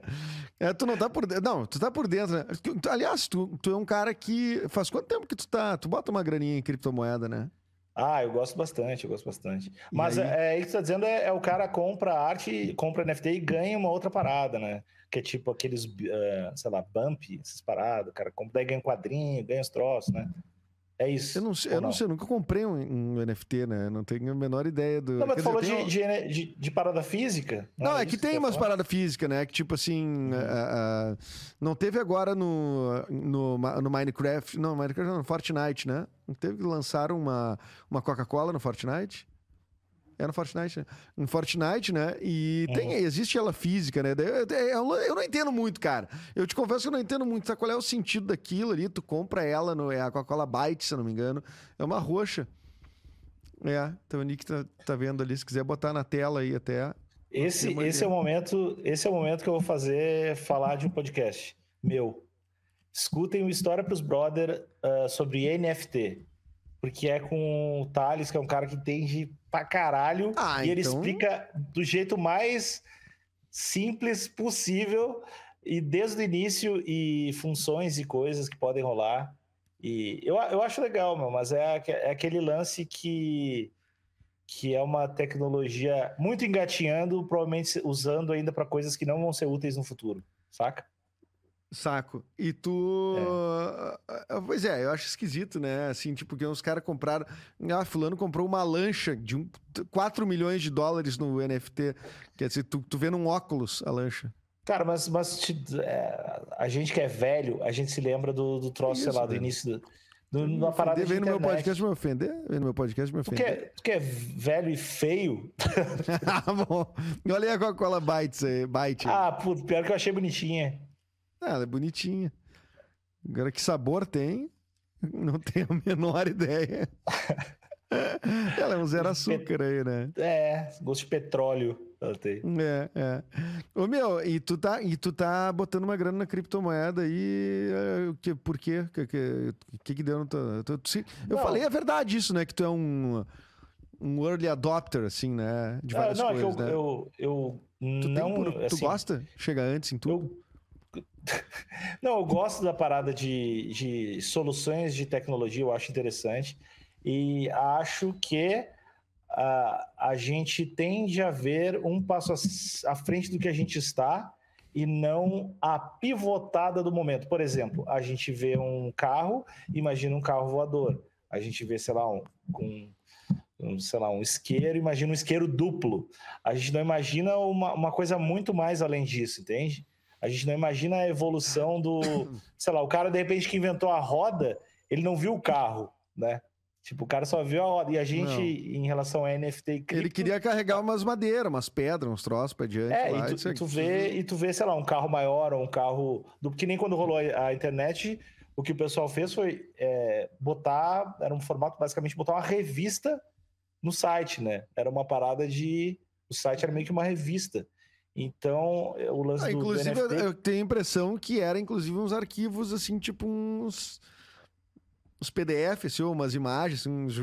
É, tu não tá por dentro. Não, tu tá por dentro, né? aliás, tu, tu é um cara que. Faz quanto tempo que tu tá. Tu bota uma graninha em criptomoeda, né? Ah, eu gosto bastante, eu gosto bastante. Mas é, é isso que você tá dizendo é, é, o cara compra arte, compra NFT e ganha uma outra parada, né? Que é tipo aqueles, uh, sei lá, bump, essas paradas, o cara compra, daí ganha um quadrinho, ganha os troços, né? É isso. Eu não, sei, eu não, não sei, eu nunca comprei um, um, NFT, né? Não tenho a menor ideia do. Não, mas tu falou de, de, de, de, parada física? Não, não é, é que tem que umas paradas físicas, né? Que tipo assim. Uhum. Uh, uh, não teve agora no, no, no Minecraft. Não, Minecraft não, no Fortnite, né? Não teve que lançar uma, uma Coca-Cola no Fortnite? É no Fortnite, né? No Fortnite, né? E uhum. tem, existe ela física, né? Eu, eu, eu, não entendo muito, cara. Eu te confesso que eu não entendo muito. Sabe qual é o sentido daquilo ali? Tu compra ela, no, é a Coca-Cola Byte, se eu não me engano. É uma roxa. É, então o Nick tá, tá vendo ali. Se quiser botar na tela aí até. Esse, esse é o momento, esse é o momento que eu vou fazer falar de um podcast meu. escutem o História para os Brother uh, sobre NFT. Porque é com o Thales, que é um cara que entende pra caralho. Ah, e ele então... explica do jeito mais simples possível e desde o início e funções e coisas que podem rolar. E eu, eu acho legal, meu, mas é, é aquele lance que, que é uma tecnologia muito engatinhando, provavelmente usando ainda para coisas que não vão ser úteis no futuro, saca? Saco. E tu. É. Pois é, eu acho esquisito, né? Assim, tipo, que os caras compraram. Ah, Fulano comprou uma lancha de um... 4 milhões de dólares no NFT. Quer dizer, tu, tu vê num óculos a lancha. Cara, mas, mas é, a gente que é velho, a gente se lembra do, do troço, Isso, sei lá, do início do, do, da parada Vem no meu podcast me ofender? Vem no meu podcast me ofender. Tu que é, tu que é velho e feio? ah, bom. Olha aí a Coca-Cola Bites aí, Bite. Ah, puto, pior que eu achei bonitinha. Ah, ela é bonitinha. Agora que sabor tem, não tenho a menor ideia. ela é um zero açúcar aí, né? É, gosto de petróleo. Ela tem. É, é. Ô, meu, e tu tá, e tu tá botando uma grana na criptomoeda aí, é, que, por quê? O que, que, que, deu no teu... eu não. falei a verdade isso, né? Que tu é um, um early adopter, assim, né? De várias não, coisas, é que eu, né? eu, eu tu não... Tem, tu assim, gosta? Chega antes em tudo? Eu Não, eu gosto da parada de, de soluções de tecnologia, eu acho interessante. E acho que a, a gente tende a ver um passo à frente do que a gente está e não a pivotada do momento. Por exemplo, a gente vê um carro, imagina um carro voador. A gente vê, sei lá, um, um, um sei lá, um isqueiro, imagina um isqueiro duplo. A gente não imagina uma, uma coisa muito mais além disso, entende? A gente não imagina a evolução do. sei lá, o cara, de repente, que inventou a roda, ele não viu o carro, né? Tipo, o cara só viu a roda. E a gente, não. em relação a NFT e cripto, Ele queria carregar umas madeiras, umas pedras, uns troços pra diante. É, lá, e, tu, e tu vê, e tu vê, sei lá, um carro maior ou um carro. Do, que nem quando rolou a internet, o que o pessoal fez foi é, botar. Era um formato, basicamente, botar uma revista no site, né? Era uma parada de. O site era meio que uma revista. Então, o lance ah, do, inclusive, do NFT... eu tenho a impressão que era, inclusive, uns arquivos, assim, tipo uns... Uns PDFs, assim, umas imagens, assim, uns...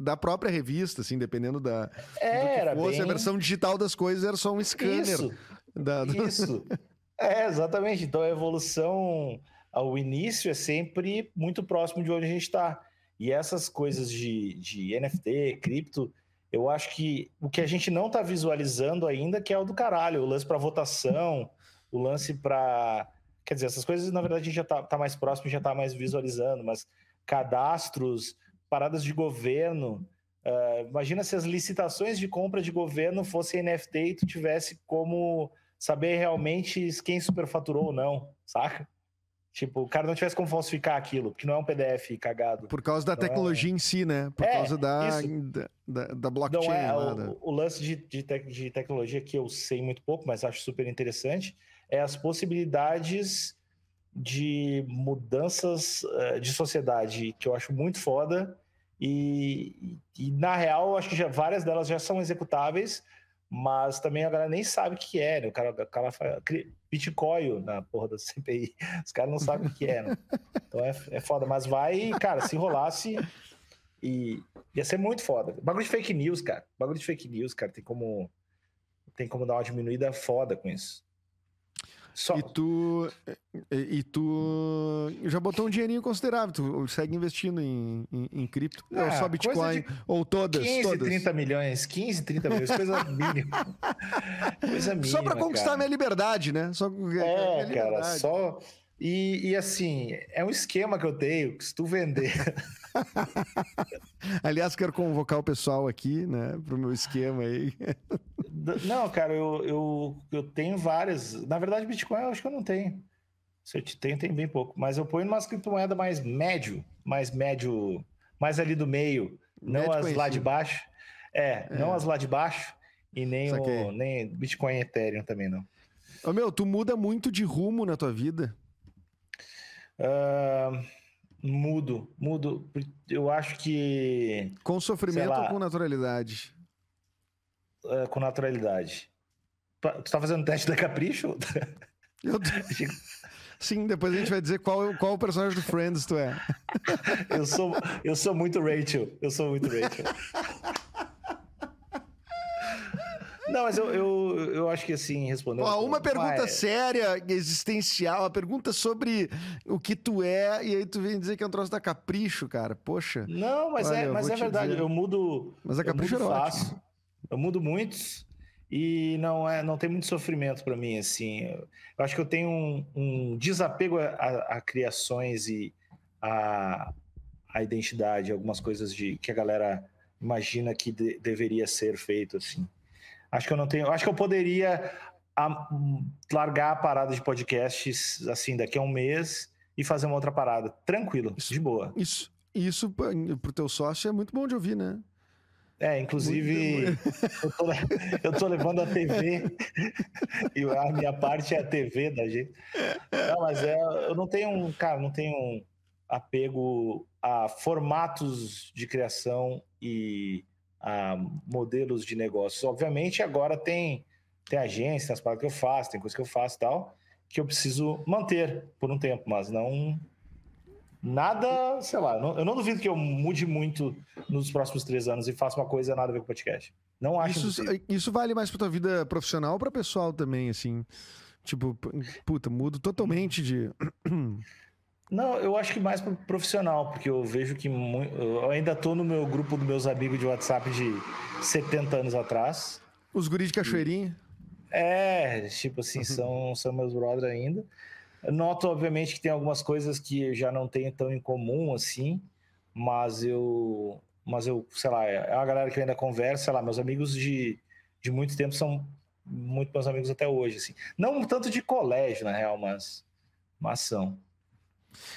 da própria revista, assim, dependendo da... É, era fosse. Bem... A versão digital das coisas era só um scanner. Isso, da... isso. é, exatamente. Então, a evolução ao início é sempre muito próximo de onde a gente está. E essas coisas de, de NFT, cripto eu acho que o que a gente não está visualizando ainda que é o do caralho, o lance para votação, o lance para. Quer dizer, essas coisas, na verdade, a gente já está tá mais próximo, já está mais visualizando, mas cadastros, paradas de governo. Uh, imagina se as licitações de compra de governo fossem NFT e tu tivesse como saber realmente quem superfaturou ou não, saca? Tipo, o cara não tivesse como falsificar aquilo, porque não é um PDF cagado. Por causa da então, tecnologia é... em si, né? Por é, causa da, da, da, blockchain. Não é, o, o, lance de, de, de, tecnologia que eu sei muito pouco, mas acho super interessante, é as possibilidades de mudanças uh, de sociedade, que eu acho muito foda. E, e, na real, acho que já, várias delas já são executáveis, mas também a galera nem sabe o que é, né? O cara, o cara fala, Bitcoin na porra da CPI. Os caras não sabem o que é, né? Então é, é foda. Mas vai, cara, se enrolasse e ia ser muito foda. Bagulho de fake news, cara. Bagulho de fake news, cara. Tem como, tem como dar uma diminuída foda com isso. Só. E tu, e, tu já botou um dinheirinho considerável, tu segue investindo em, em, em cripto, ah, ou só Bitcoin, ou todas, 15, todas. 30 milhões, 15, 30 milhões, coisa mínima. coisa mínima, Só para conquistar cara. minha liberdade, né? Só, é, cara, só... E, e, assim, é um esquema que eu tenho, que se tu vender... Aliás, quero convocar o pessoal aqui, né, pro meu esquema aí. Não, cara, eu, eu, eu tenho várias. Na verdade, Bitcoin eu acho que eu não tenho. Se eu te tenho, tem bem pouco. Mas eu ponho numa criptomoeda mais médio, mais médio, mais ali do meio, não as conhecido. lá de baixo. É, é, não as lá de baixo e nem o nem Bitcoin e Ethereum também não. Ô, meu, tu muda muito de rumo na tua vida? Uh, mudo, mudo. Eu acho que. Com sofrimento lá, ou com naturalidade? uh, com naturalidade. Tu tá fazendo teste da Capricho? Eu... Sim, depois a gente vai dizer qual, qual o personagem do Friends tu é. eu, sou, eu sou muito Rachel. Eu sou muito Rachel. Não, mas eu, eu, eu acho que assim, respondendo. Ó, uma pergunta séria, existencial, a pergunta sobre o que tu é, e aí tu vem dizer que é um troço da capricho, cara. Poxa. Não, mas olha, é, mas é verdade. Dizer. Eu mudo. Mas a capricho eu mudo fácil. Eu mudo muitos e não é não tem muito sofrimento para mim assim eu acho que eu tenho um, um desapego a, a, a, criações e a, a identidade algumas coisas de que a galera imagina que de, deveria ser feito assim acho que eu não tenho acho que eu poderia a, largar a parada de podcasts assim daqui a um mês e fazer uma outra parada. Tranquilo isso, de boa. isso isso pro teu sócio é muito bom de ouvir né? É, inclusive, eu tô, eu tô, levando a TV e a minha parte é a TV da gente. Não, mas é, eu não tenho, um, cara, não tenho um apego a formatos de criação e a modelos de negócios. Obviamente, agora tem, tem agência, tem as paradas que eu faço, tem coisa que eu faço e tal, que eu preciso manter por um tempo, mas não nada, sei lá, não, eu não duvido que eu mude muito nos próximos três anos e faça uma coisa nada a ver com podcast. Não acho isso, isso vale mais pra tua vida profissional ou pra pessoal também, assim? Tipo, puta, mudo totalmente de. Não, eu acho que mais pro profissional, porque eu vejo que eu ainda tô no meu grupo dos meus amigos de WhatsApp de 70 anos atrás. Os guris de Cachoeirinha? É, tipo assim, são, são meus brothers ainda. Noto, obviamente, que tem algumas coisas que eu já não tenho tão em comum assim, mas eu, mas eu, sei lá, é uma galera que ainda conversa, sei lá, meus amigos de, de muito tempo são muito meus amigos até hoje, assim. Não tanto de colégio, na real, mas, mas são.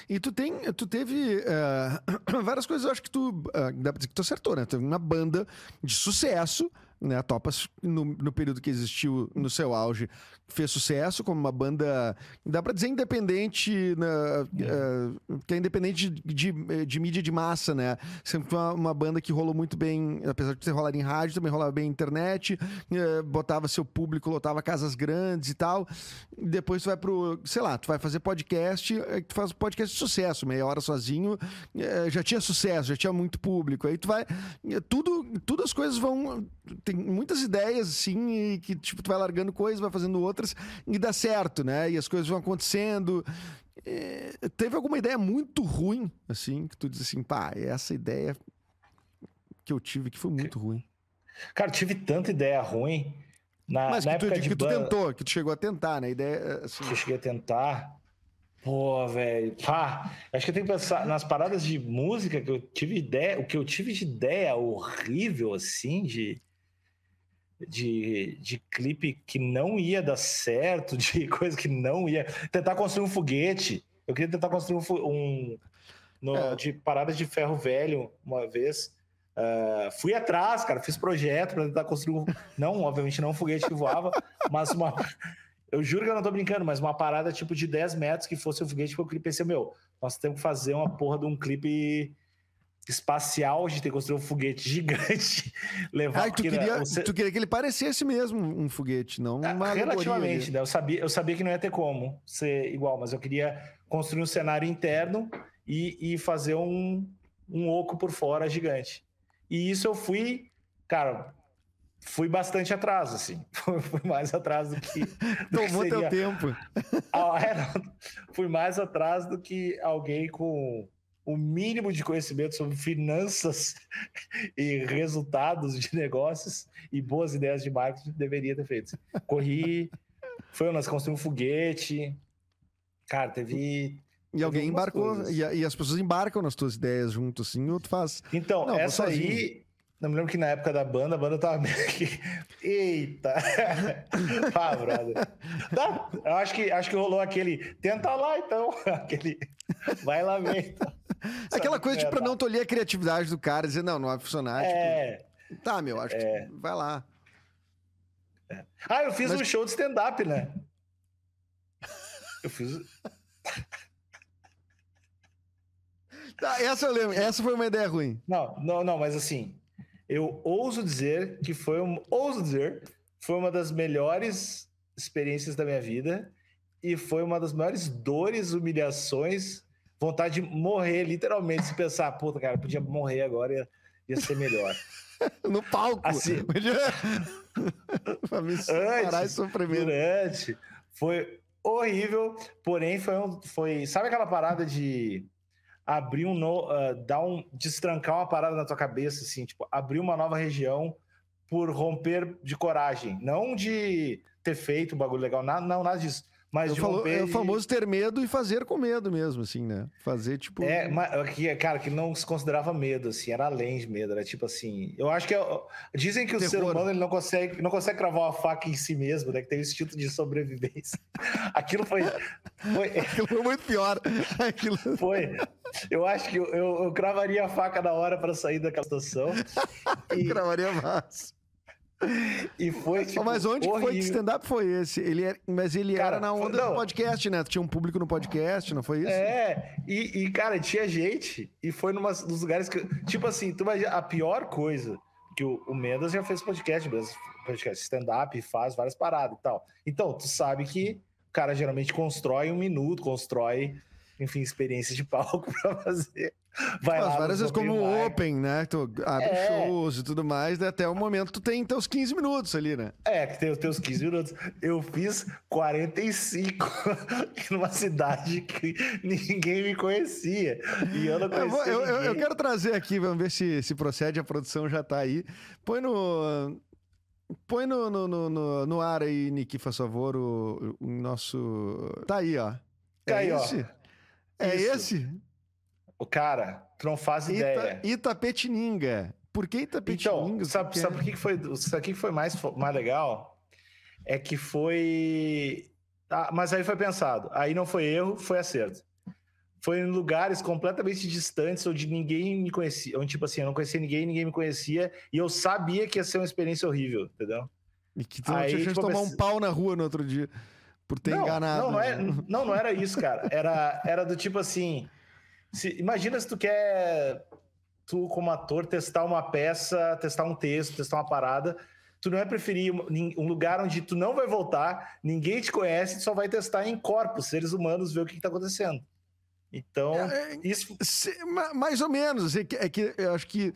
E tu tem, tu teve uh, várias coisas, eu acho que tu, uh, dá pra dizer que tu acertou, né? Teve uma banda de sucesso, né? Topas, no, no, período que existiu no seu auge, fez sucesso como uma banda, dá para dizer independente, né? uh, que é independente de, de, de, mídia de massa, né? Sempre uma, uma, banda que rolou muito bem, apesar de ter rolado em rádio, também rolava bem internet, uh, botava seu público, lotava casas grandes e tal. Depois tu vai pro, sei lá, tu vai fazer podcast, tu faz podcast de sucesso, meia hora sozinho, já tinha sucesso, já tinha muito público. Aí tu vai, tudo, tudo as coisas vão tem muitas ideias, assim, e que, tipo, tu vai largando coisas, vai fazendo outras, e dá certo, né? E as coisas vão acontecendo. É, teve alguma ideia muito ruim, assim, que tu diz assim, pá, essa ideia que eu tive que foi muito ruim. Cara, tive tanta ideia ruim. Na, Mas na que, tu, época que tu tentou, que tu chegou a tentar, né? Ideia, assim... Que eu cheguei a tentar. Pô, velho. Pá, acho que eu tenho que pensar nas paradas de música que eu tive ideia, o que eu tive de ideia horrível, assim, de de, de clipe que não ia dar certo, de coisa que não ia. Tentar construir um foguete. Eu queria tentar construir um. um no, é. De paradas de ferro velho uma vez. Uh, fui atrás, cara, fiz projeto para tentar construir um. Não, obviamente, não um foguete que voava, mas uma. Eu juro que eu não tô brincando, mas uma parada tipo de 10 metros que fosse um foguete, porque eu pensei, meu, nós temos que fazer uma porra de um clipe espacial, tem que construir um foguete gigante, levar... Ah, tu, queria, você... tu queria que ele parecesse mesmo um foguete, não ah, uma Relativamente, né? Eu sabia, eu sabia que não ia ter como ser igual, mas eu queria construir um cenário interno e, e fazer um, um oco por fora gigante. E isso eu fui, cara, fui bastante atrás, assim. Fui mais atrás do que. Do Tomou que seria... teu tempo. Ah, é, fui mais atrás do que alguém com o mínimo de conhecimento sobre finanças e resultados de negócios e boas ideias de marketing deveria ter feito. Corri, foi, nós construímos um foguete, cara, teve. E alguém embarcou, e, e, as pessoas embarcam nas tuas ideias junto, assim, ou tu faz. Então, Não, essa aí, eu me lembro que na época da banda, a banda tava meio que. Eita! ah, brother. Eu acho que, acho que rolou aquele. Tenta lá então. Aquele. Vai lá ver. Então. Aquela coisa de pra não tolher a criatividade do cara, dizer, não, não vai funcionar. É. Tipo, tá, meu, acho é. que vai lá. É. Ah, eu fiz Mas... um show de stand-up, né? Eu fiz. Tá, essa eu lembro. Essa foi uma ideia ruim. Não, não, não, mas assim, eu ouso dizer que foi um, ouso dizer, foi uma das melhores experiências da minha vida e foi uma das maiores dores, humilhações, vontade de morrer, literalmente. Se pensar, puta, cara, podia morrer agora, ia, ia ser melhor. no palco. Assim, pra me antes, sofrimento. Durante, foi horrível, porém foi, um, foi sabe aquela parada de abrir um no, uh, dar um destrancar uma parada na tua cabeça assim, tipo, abrir uma nova região por romper de coragem, não de ter feito um bagulho legal, nada, não, nada disso mas eu falo, é o famoso ter medo e fazer com medo mesmo, assim, né? Fazer tipo. É, mas, que, cara, que não se considerava medo, assim, era além de medo, era tipo assim. Eu acho que. É, dizem que o Terror. ser humano ele não consegue, não consegue cravar uma faca em si mesmo, né? Que tem o instinto de sobrevivência. Aquilo foi. foi... Aquilo foi muito pior. Aquilo... Foi. Eu acho que eu, eu, eu cravaria a faca na hora para sair daquela situação. e... cravaria mais. E foi tipo, Mas onde horrível. foi que stand-up foi esse? Ele era, mas ele cara, era na onda não, do podcast, né? Tinha um público no podcast, não foi isso? É, e, e cara, tinha gente, e foi num dos lugares que. Tipo assim, tu imagina, a pior coisa que o, o Mendes já fez podcast, podcast stand-up, faz várias paradas e tal. Então, tu sabe que o cara geralmente constrói um minuto, constrói enfim, experiências de palco para fazer. Vai lá, várias vezes como o Open, né? Tu abre é. shows e tudo mais, né? até o momento tu tem teus 15 minutos ali, né? É, que tem os teus 15 minutos. Eu fiz 45 numa cidade que ninguém me conhecia. E eu não conhecia. Eu, eu, eu, quero trazer aqui, vamos ver se, se procede, a produção já tá aí. Põe no. Põe no, no, no, no ar aí, Nick, faz favor, o, o nosso. Tá aí, ó. É tá aí, esse? ó. É Isso. esse? O cara, tu não faz Ita, ideia. Itapetininga. Por que Itapetininga? Então, sabe, porque... sabe por que foi, sabe que foi mais, mais legal? É que foi... Ah, mas aí foi pensado. Aí não foi erro, foi acerto. Foi em lugares completamente distantes, onde ninguém me conhecia. Onde, tipo assim, eu não conhecia ninguém, ninguém me conhecia. E eu sabia que ia ser uma experiência horrível, entendeu? E que tu não aí, tinha chance tipo, de tomar um pau na rua no outro dia por ter não, enganado. Não, não, é, não, não era isso, cara. Era, era do tipo assim. Se, imagina se tu quer, tu como ator, testar uma peça, testar um texto, testar uma parada. Tu não é preferir um lugar onde tu não vai voltar, ninguém te conhece, tu só vai testar em corpos, seres humanos, ver o que, está acontecendo. Então, é, é, isso. Mais ou menos. É que, é que eu acho que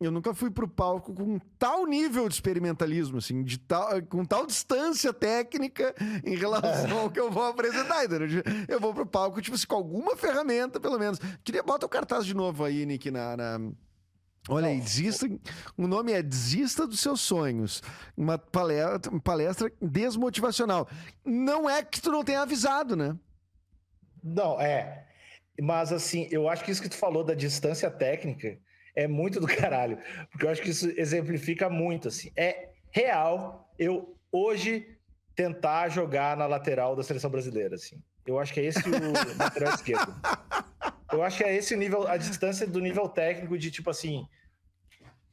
eu nunca fui pro palco com tal nível de experimentalismo, assim, de tal, com tal distância técnica em relação ao que eu vou apresentar. Entendeu? Eu vou pro palco, tipo assim, com alguma ferramenta, pelo menos. Queria botar o cartaz de novo aí, Nick, na. na... Olha aí, desista. O nome é Desista dos Seus Sonhos. Uma palestra, palestra desmotivacional. Não é que tu não tenha avisado, né? Não, é. Mas assim, eu acho que isso que tu falou da distância técnica é muito do caralho, porque eu acho que isso exemplifica muito, assim. É real eu hoje tentar jogar na lateral da seleção brasileira, assim. Eu acho que é esse o lateral esquerdo. Eu acho que é esse o nível, a distância do nível técnico de tipo assim,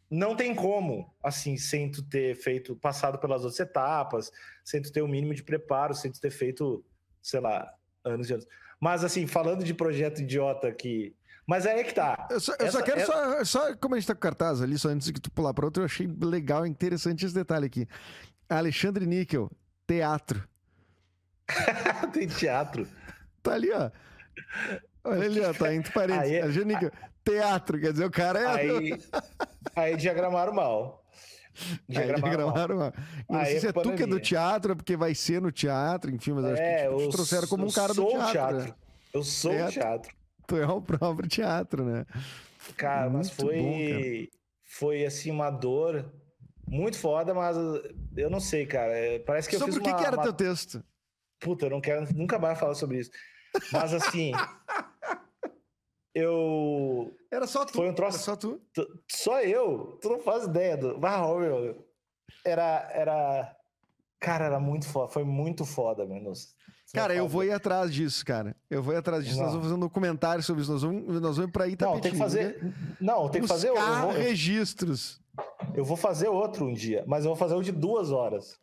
não tem como, assim, sem tu ter feito, passado pelas outras etapas, sem tu ter o um mínimo de preparo, sem tu ter feito, sei lá, anos e anos. Mas, assim, falando de projeto idiota que mas aí é que tá. Eu só, eu Essa, só quero, é... só, só, como a gente tá com cartaz ali, só antes que tu pular para outro, eu achei legal, interessante esse detalhe aqui. Alexandre Níquel, teatro. Tem teatro. Tá ali, ó. Olha ali, ó, tá entre parênteses. Aí, Alexandre Níquel, teatro, quer dizer, o cara é. Aí, aí diagramaram mal. Diagramaram, diagramaram mal. Não sei se é tu que é do teatro, é porque vai ser no teatro, enfim, mas acho é, que tipo, te trouxeram como um cara do teatro. teatro. Né? Eu sou teatro. teatro tu é o próprio teatro, né? Cara, muito mas foi, bom, cara. foi assim uma dor muito foda, mas eu não sei, cara. É, parece que sobre eu fiz o que, uma, que era uma... teu texto? Puta, eu não quero nunca mais falar sobre isso. Mas assim, eu era só tu. Foi um troço. Era só tu. Só eu. Tu não faz ideia do. Ah, meu. Era era Cara, era muito foda. Foi muito foda, mano. Cara, eu vou ir atrás disso, cara. Eu vou ir atrás disso. Não. Nós vamos fazer um documentário sobre isso. Nós vamos, nós vamos pra Itapetinga. Não, tem que fazer. Não, tem que fazer. Eu vou... registros. Eu vou fazer outro um dia, mas eu vou fazer um de duas horas.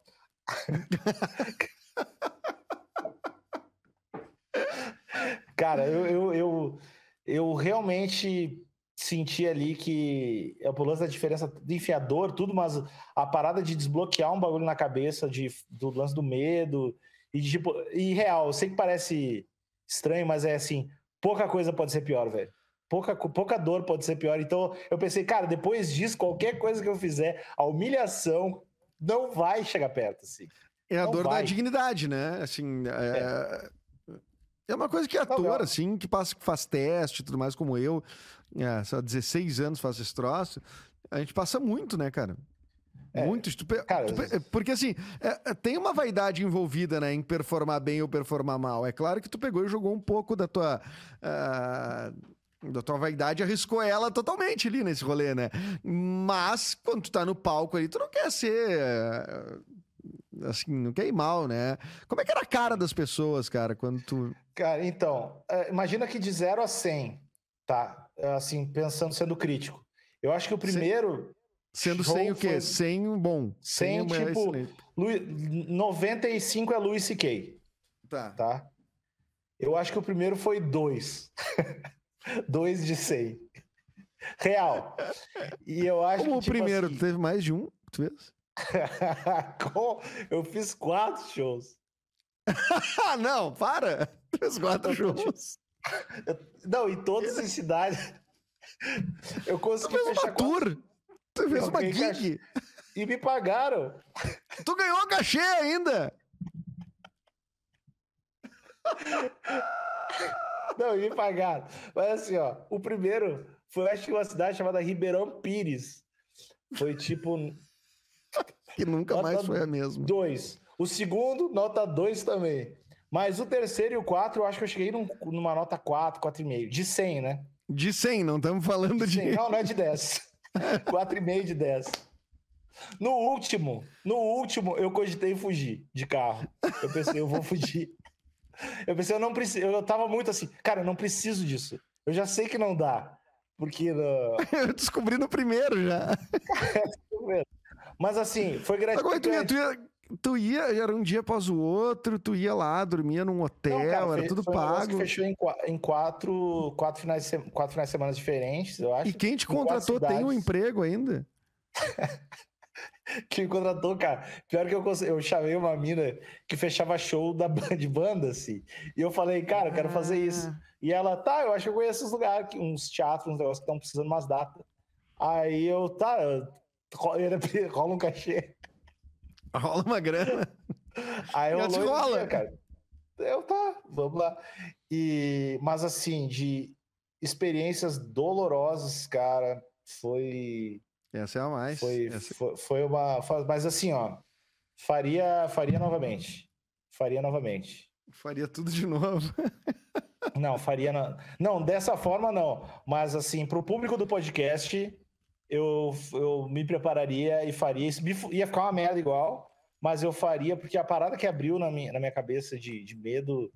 cara, eu, eu, eu, eu realmente senti ali que é o lance da diferença de enfiador, tudo, mas a parada de desbloquear um bagulho na cabeça de, do lance do medo E, tipo, e real, eu sei que parece estranho, mas é assim, pouca coisa pode ser pior, velho. Pouca, pouca dor pode ser pior. Então eu pensei, cara, depois disso, qualquer coisa que eu fizer, a humilhação não vai chegar perto, assim. É a Não dor vai. da dignidade, né? Assim, é... é uma coisa que ator, Não, não. assim, que passa, faz teste e tudo mais, como eu, é, só 16 anos faz esse troço, a gente passa muito, né, cara? É, Muito. tu pe- cara, tu pe- porque assim, é, tem uma vaidade envolvida, né, em performar bem ou performar mal. É claro que tu pegou e jogou um pouco da tua. ah, da tua vaidade, arriscou ela totalmente ali nesse rolê, né? Mas, quando tu tá no palco ali, tu não quer ser. ah, Assim, não quer ir mal, né? Como é que era a cara das pessoas, cara, quando tu. Cara, então, é, imagina que de 0 a 100, tá? Assim, pensando, sendo crítico. Eu acho que o primeiro, Sendo Show sem o quê? foi- Sem um bom. Sem, uma tipo, excelente. Lu- 95 é Louis C.K., Tá. tá? Eu acho que o primeiro foi 2. 2 de 100. Real. E eu acho Como que, o tipo primeiro, assim, teve mais de um, tu fez? eu fiz quatro shows. Ah, não, para! Fez quatro shows. Não, em todas as cidades. Eu consegui fechar uma quatro tour. Tu fez Eu uma gig. e me pagaram. Tu ganhou cachê ainda. Não, e me pagaram. Mas assim, ó, o primeiro foi, acho que uma cidade chamada Ribeirão Pires. Foi tipo Que nunca Nota mais foi a mesma. dois. O segundo, nota 2 também. Mas o terceiro e o quatro, eu acho que eu cheguei num- numa nota 4, 4,5. De 100, né? De 100, não estamos falando de. 100. Não, não é de 10. 4,5 de 10. No último, no último, eu cogitei fugir de carro. Eu pensei, eu vou fugir. Eu pensei, eu não preciso. Eu tava muito assim, cara, eu não preciso disso. Eu já sei que não dá. Porque. uh, Eu descobri no primeiro já. Mas assim, foi Agora tu ia, gratificante. tu ia, tu ia, era um dia após o outro, tu ia lá, dormia num hotel, Não, cara, era fe- tudo foi um pago. fechou em, em quatro, quatro, finais de quatro finais de semana diferentes, eu acho. E quem te contratou tem um emprego ainda? Que me contratou, cara. Pior que eu, eu chamei uma mina que fechava show da de banda, assim. E eu falei, cara, eu quero fazer isso. Ah. E ela, tá, eu acho que eu conheço os lugares, uns teatros, uns negócios que estão precisando umas datas. Aí eu, tá, ro- rola um cachê. Rola uma grana. Aí eu esse rola. cara. Eu tá, vamos lá. E, mas assim, de experiências dolorosas, cara, foi Essa é a mais. foi, Essa- foi, foi uma, mas assim, ó, faria, faria novamente. Faria novamente. Faria tudo de novo. Não, faria na... não, dessa forma não, mas assim, para o público do podcast, eu, eu me prepararia e faria isso. Ia ficar uma merda igual, mas eu faria, porque a parada que abriu na minha, na minha cabeça de, de medo.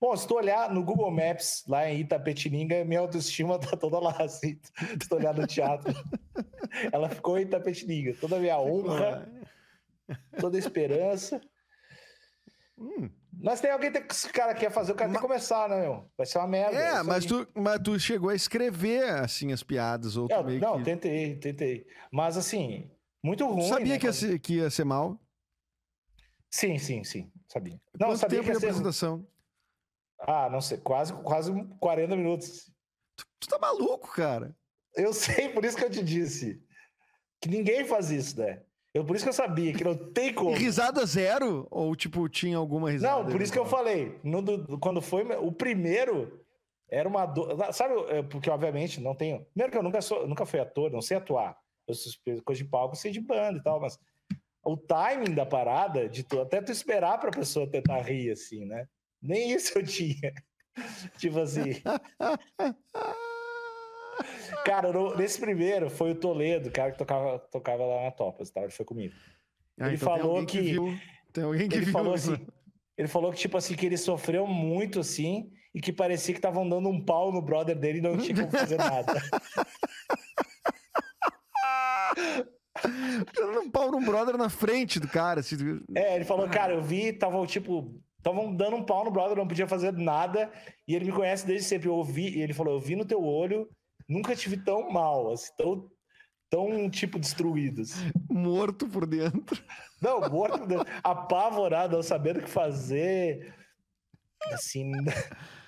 Bom, se tu olhar no Google Maps, lá em Itapetininga, minha autoestima tá toda lá, assim. Se tu olhar no teatro, ela ficou em Itapetininga. Toda a minha honra, toda a esperança. Hum. Mas tem alguém que esse cara quer fazer, o cara tem que começar, né, meu? Vai ser uma merda. É, mas tu, mas tu chegou a escrever, assim, as piadas, ou tu Eu- meio não, que... tentei, tentei. Mas assim, muito ruim. Tu sabia né, que, ia ser, que ia ser mal? Sim, sim, sim, sabia. Não, Quanto sabia tempo que de ia ser... apresentação? Ah, não sei, quase, quase 40 minutos. Tu tá maluco, cara. Eu sei, por isso que eu te disse. Que ninguém faz isso, né? Eu, por isso que eu sabia que não tem E como. risada zero? Ou, tipo, tinha alguma risada? Não, por isso que eu falei. no do- quando foi o primeiro, era uma dor. Sabe, é, porque obviamente não tenho. Primeiro que eu nunca, sou, nunca fui ator, não sei atuar. Eu sou coisa de palco, sei de banda e tal, mas o timing da parada, de tu, até tu esperar pra pessoa tentar rir, assim, né? Nem isso eu tinha. tipo assim. Cara, no- nesse primeiro foi o Toledo, o cara que tocava, tocava lá na Topas, tá? Ele foi comigo. Ah, ele então falou alguém que- viu- Tem alguém que Ele viu. falou isso. assim, ele falou que tipo assim que ele sofreu muito assim e que parecia que estavam dando um pau no brother dele e não tinha como fazer nada. Dando um pau num brother na frente do cara. Assim, É, ele falou, cara, eu vi, estavam tipo, estavam dando um pau no brother, não podia fazer nada, e ele me conhece desde sempre, eu ouvi, e ele falou, eu vi no teu olho, nunca te vi tão mal, assim, tão, tão, tipo, destruídos. Morto por dentro. Não, morto por dentro. Apavorado, não sabendo o que fazer. Assim.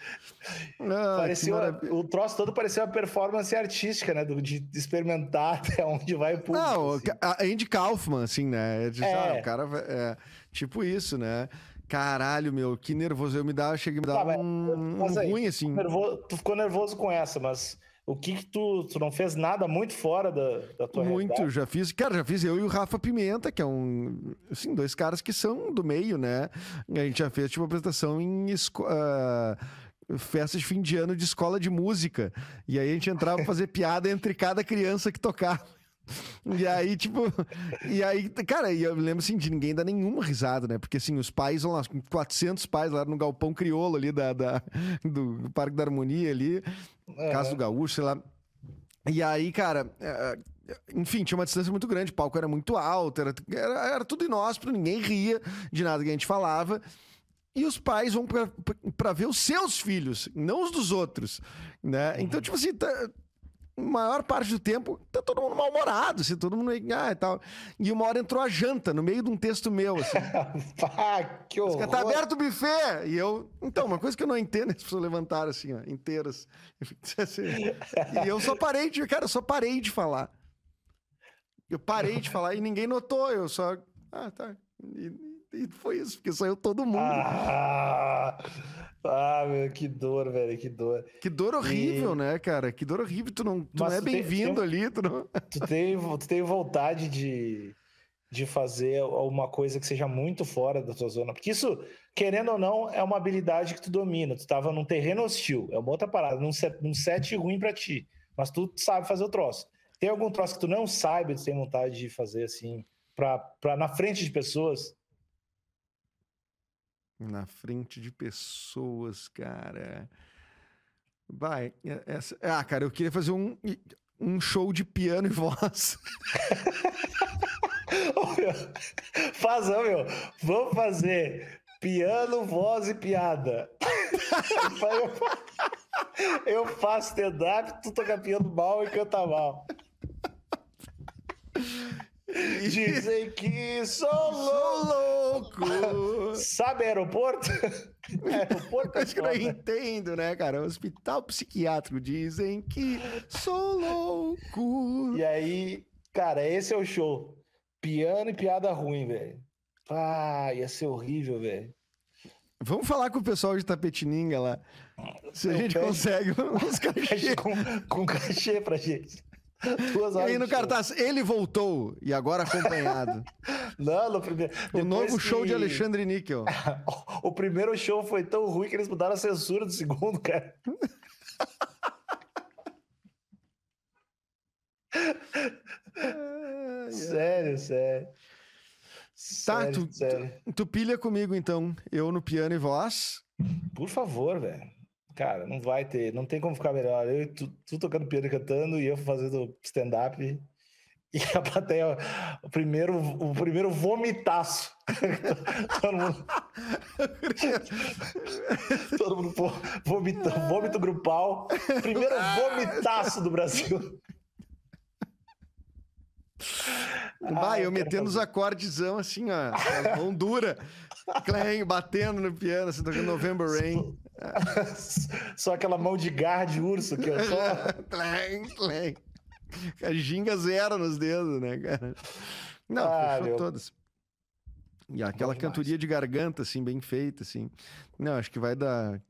Ah, parecia o troço todo parecia uma performance artística, né? De, experimentar até onde vai o público. Não, assim. a Andy Kaufman, assim, né? De, é. Ah, o cara é tipo isso, né? Caralho, meu, que nervoso. Eu me dá, cheguei a me dar tá, um, um aí, ruim, assim. Nervoso, tu ficou nervoso com essa, mas o que que tu, tu não fez nada muito fora da, da tua Muito, realidade? já fiz. Cara, já fiz eu e o Rafa Pimenta, que é um, assim, dois caras que são do meio, né? A gente já fez, tipo, apresentação em esco... Uh, festas de fim de ano de escola de música. E aí a gente entrava pra fazer piada entre cada criança que tocava. E aí, tipo, e aí, cara, eu lembro assim de ninguém dar nenhuma risada, né? Porque assim, os pais vão lá, 400 pais lá no galpão crioulo ali da, da do Parque da Harmonia ali, é. Casa do Gaúcho, sei lá. E aí, cara, é, é, enfim, tinha uma distância muito grande, o palco era muito alto, era, era, era tudo inóspito, ninguém ria de nada que a gente falava. E os pais vão para ver os seus filhos, não os dos outros, né? Então, tipo assim, tá, maior parte do tempo, tá todo mundo mal-humorado, assim, todo mundo. Ah, e tal. E uma hora entrou a janta no meio de um texto meu, assim. ah, que horror. Tá aberto o buffet! E eu. Então, uma coisa que eu não entendo, as pessoas levantaram assim, ó, inteiras. Assim, e eu só parei de. Cara, eu só parei de falar. Eu parei de falar e ninguém notou, eu só. Ah, tá. E, e foi isso, porque saiu todo mundo. Ah, ah, meu, que dor, velho, que dor. Que dor horrível, e... né, cara? Que dor horrível. Tu não, tu não é bem-vindo ali. Tu, não... tu, tem, tu tem vontade de, de fazer uma coisa que seja muito fora da tua zona. Porque isso, querendo ou não, é uma habilidade que tu domina. Tu tava num terreno hostil, é uma outra parada, num set, num set ruim para ti. Mas tu sabe fazer o troço. Tem algum troço que tu não sabe, tu tem vontade de fazer assim, pra, pra na frente de pessoas? Na frente de pessoas, cara. Vai. Essa... Ah, cara, eu queria fazer um, um show de piano e voz. Faz, meu. Vamos fazer piano, voz e piada. eu faço stand-up, tu toca piano mal e canta mal. Dizem que sou louco. Sabe aeroporto? aeroporto é Acho que não entendo, né, cara? Hospital psiquiátrico. Dizem que sou louco. E aí, cara, esse é o show. Piano e piada ruim, velho. Ah, ia ser horrível, velho. Vamos falar com o pessoal de Tapetininga lá. Se a gente consegue uns cachê. Com, com cachê pra gente. Duas horas e aí no cartaz, ele voltou e agora acompanhado. Não, no primeiro. O novo que... show de Alexandre Níquel. o primeiro show foi tão ruim que eles mudaram a censura do segundo, cara. sério, sério. Tá, sério, tu, sério. Tu, tu pilha comigo então, eu no piano e voz. Por favor, velho. Cara, não vai ter, não tem como ficar melhor. Eu tu, tu tocando piano e cantando e eu fazendo stand-up. E a plateia, o primeiro, o primeiro vomitaço. Todo mundo. Todo mundo vomita, vômito grupal. Primeiro vomitaço do Brasil. Vai, eu metendo os acordezão assim, ó, mão dura, clang, batendo no piano, assim, tocando November Rain. Só aquela mão de garra de urso que eu só. clang, clang. A ginga zero nos dedos, né, cara? Não, ah, fechou meu... todas. E aquela cantoria de garganta, assim, bem feita, assim. Não, acho que vai dar.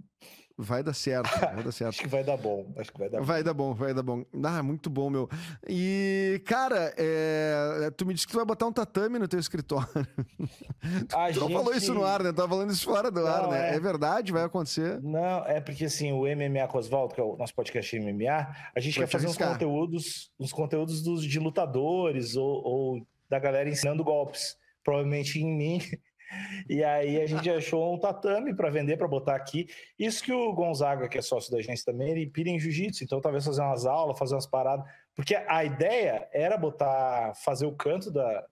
Vai dar certo, vai dar certo. Acho que vai dar bom. Acho que vai dar vai bom. dar bom, vai dar bom. Ah, muito bom, meu. E, cara, é... tu me disse que tu vai botar um tatame no teu escritório. A tu gente... não falou isso no ar, né? Tu tava falando isso fora do não, ar, né? É... é... verdade? Vai acontecer? Não, é porque assim, o MMA com Oswaldo, que é o nosso podcast MMA, a gente Pode quer fazer uns conteúdos, uns conteúdos dos, de lutadores ou, ou da galera ensinando golpes. Provavelmente em mim e aí a gente achou um tatame para vender, para botar aqui. Isso que o Gonzaga, que é sócio da agência também, ele pira em jiu-jitsu, então talvez fazer umas aulas, fazer umas paradas. Porque a ideia era botar, fazer o canto da,